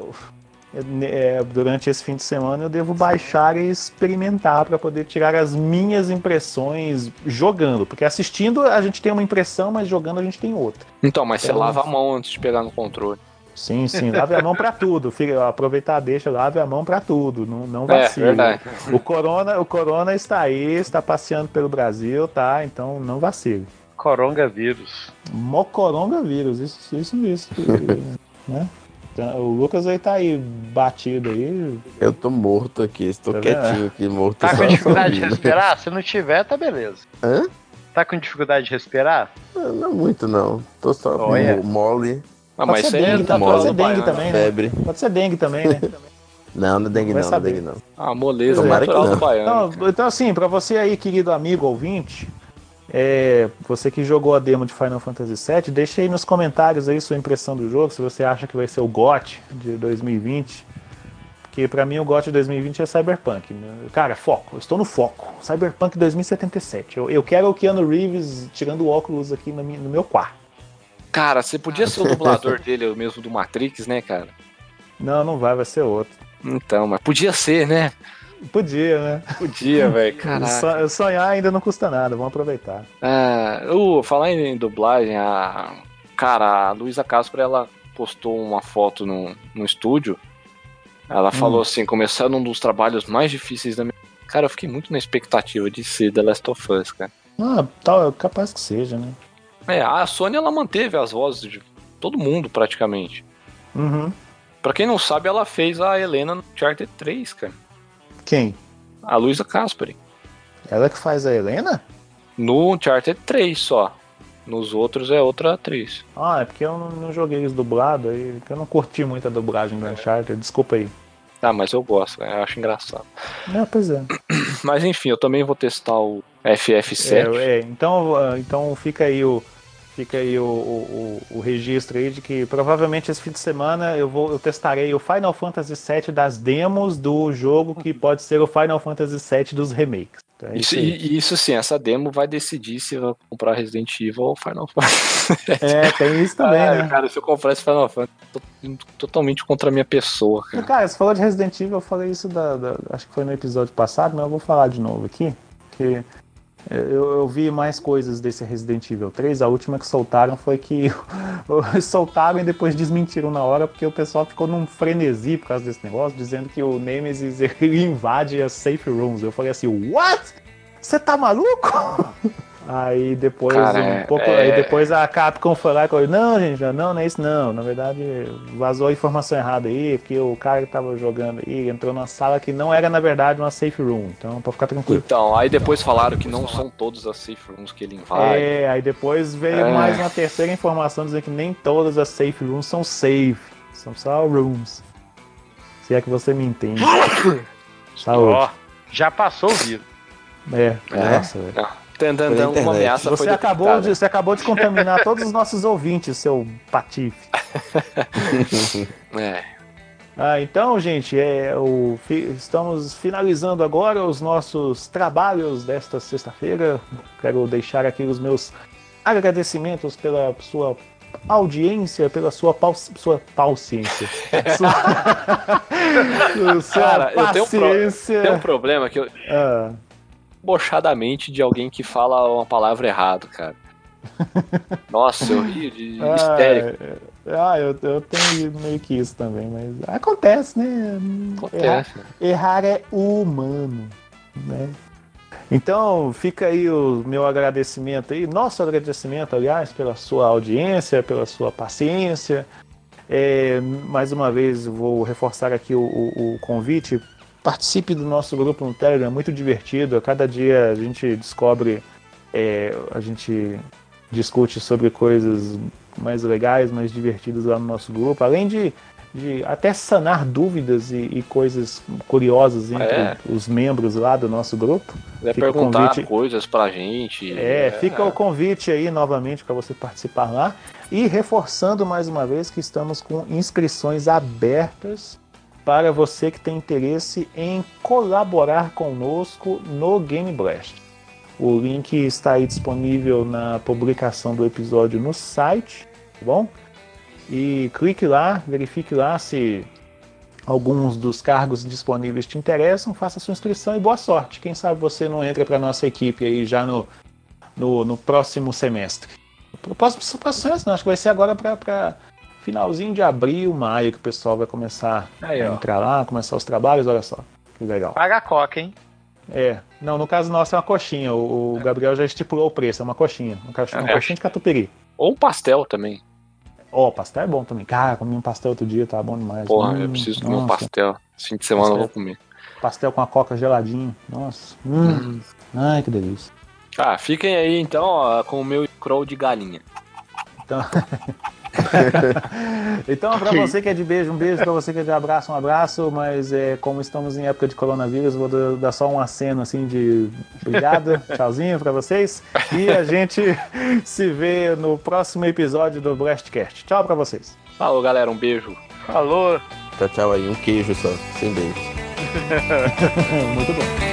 é, durante esse fim de semana eu devo baixar e experimentar para poder tirar as minhas impressões jogando. Porque assistindo a gente tem uma impressão, mas jogando a gente tem outra. Então, mas então, você lava a mão antes de pegar no controle. Sim, sim, lave a mão para tudo. Fica, aproveitar deixa, lave a mão para tudo. Não, não é, vacile. É, o corona, o corona está aí, está passeando pelo Brasil, tá? Então não vacile. Coronavírus. Mocoronga-vírus, isso, isso, isso. né? Então, o Lucas aí tá aí batido aí. Eu tô morto aqui, estou tá quietinho aqui, morto. Tá com dificuldade de respirar? Se não tiver, tá beleza. Hã? Tá com dificuldade de respirar? Não, não muito não. Tô só Olha. mole. Ah, mas ser dengue, tá, pode ser dengue também, né? Febre. Pode ser dengue também, né? Não, não é dengue não, não é dengue não. Ah, moleza Tomara natural do baiano. Então, então, assim, pra você aí, querido amigo ouvinte, é, você que jogou a demo de Final Fantasy VII, deixe aí nos comentários aí sua impressão do jogo, se você acha que vai ser o GOT de 2020. Porque pra mim o GOT de 2020 é Cyberpunk. Cara, foco, eu estou no foco. Cyberpunk 2077. Eu, eu quero o Keanu Reeves tirando o óculos aqui no, no meu quarto. Cara, você podia ser o dublador dele, o mesmo do Matrix, né, cara? Não, não vai, vai ser outro. Então, mas podia ser, né? Podia, né? Podia, velho. Caraca. Sonhar ainda não custa nada, vamos aproveitar. É, uh, falar em dublagem, a. Cara, a Luísa Castro, ela postou uma foto no, no estúdio. Ela hum. falou assim: começando um dos trabalhos mais difíceis da minha. Cara, eu fiquei muito na expectativa de ser The Last of Us, cara. Ah, tá, capaz que seja, né? É, a Sony ela manteve as vozes de todo mundo praticamente. Uhum. Pra quem não sabe, ela fez a Helena no Charter 3, cara. Quem? A Luísa Caspari. Ela que faz a Helena? No Uncharted 3 só. Nos outros é outra atriz. Ah, é porque eu não, não joguei eles dublado, aí, eu não curti muito a dublagem do Uncharted, desculpa aí. Ah, mas eu gosto, né? eu acho engraçado. É, pois é. Mas enfim, eu também vou testar o FF7. É, é, então, então fica aí o, Fica aí o, o, o, registro aí de que provavelmente esse fim de semana eu vou eu testarei o Final Fantasy VII das demos do jogo que pode ser o Final Fantasy VII dos remakes. Então, é isso, isso sim, essa demo vai decidir se vai comprar Resident Evil ou Final Fantasy. É, tem isso também, ah, né? Cara, se eu comprar esse Final Fantasy, tô totalmente contra a minha pessoa, cara. Cara, você falou de Resident Evil, eu falei isso da, da, acho que foi no episódio passado, mas eu vou falar de novo aqui. Que eu, eu, vi mais coisas desse Resident Evil 3. A última que soltaram foi que soltaram e depois desmentiram na hora, porque o pessoal ficou num frenesi por causa desse negócio, dizendo que o Nemesis invade as safe rooms. Eu falei assim, what? Você tá maluco? Aí depois Cara, um é, pouco, é... aí depois a Capcom foi lá e falou, não, gente, não, não é isso não. Na verdade, vazou a informação errada aí, porque o cara que tava jogando aí entrou na sala que não era, na verdade, uma safe room. Então, pra ficar tranquilo. Então, aí depois falaram que não são todos as safe rooms que ele invade. É, aí depois veio é. mais uma terceira informação dizendo que nem todas as safe rooms são safe. São só rooms. Se é que você me entende. Saúde. Ó, já passou o vírus. É, é. nossa, velho. Tentando uma ameaça você acabou de Você acabou de contaminar todos os nossos ouvintes, seu patife. é. Ah, então, gente, é, o, estamos finalizando agora os nossos trabalhos desta sexta-feira. Quero deixar aqui os meus agradecimentos pela sua audiência, pela sua, pau, sua paciência. sua, sua Cara, paciência. eu tenho um, pro, tenho um problema que eu. Ah bochadamente de alguém que fala uma palavra errado, cara. Nossa, eu rio de ah, histérico. É, ah, eu, eu tenho meio que isso também, mas acontece, né? Acontece. Errar, errar é humano, né? Então, fica aí o meu agradecimento aí, nosso agradecimento, aliás, pela sua audiência, pela sua paciência. É, mais uma vez, vou reforçar aqui o, o, o convite participe do nosso grupo no Telegram, é muito divertido. A cada dia a gente descobre, é, a gente discute sobre coisas mais legais, mais divertidas lá no nosso grupo, além de, de até sanar dúvidas e, e coisas curiosas entre é. os membros lá do nosso grupo. É perguntar convite, coisas pra gente. É, é fica o convite aí novamente para você participar lá. E reforçando mais uma vez que estamos com inscrições abertas para você que tem interesse em colaborar conosco no Game Blast. O link está aí disponível na publicação do episódio no site, tá bom? E clique lá, verifique lá se alguns dos cargos disponíveis te interessam, faça sua inscrição e boa sorte. Quem sabe você não entra para nossa equipe aí já no, no, no próximo semestre. No próximo, semestre não, acho que vai ser agora para finalzinho de abril, maio, que o pessoal vai começar aí, a entrar lá, começar os trabalhos, olha só. Que legal. Paga a coca, hein? É. Não, no caso nosso é uma coxinha. O, o Gabriel já estipulou o preço, é uma coxinha. Uma coxinha, uma é. coxinha de catupiry. Ou um pastel também. Ó, oh, pastel é bom também. Cara, comi um pastel outro dia, tá bom demais. Porra, hum, eu preciso comer um pastel. Fim de semana pastel, eu vou comer. Pastel com a coca geladinho. Nossa. Hum. Hum. Ai, que delícia. Ah, fiquem aí então ó, com o meu crow de galinha. Então. então, para você que é de beijo, um beijo. Para você que é de abraço, um abraço. Mas é, como estamos em época de coronavírus, vou dar só um aceno assim de obrigado, tchauzinho para vocês. E a gente se vê no próximo episódio do Blastcast. Tchau para vocês. Falou, galera. Um beijo. Falou. Tchau, tchau aí. Um queijo só, sem beijo. Muito bom.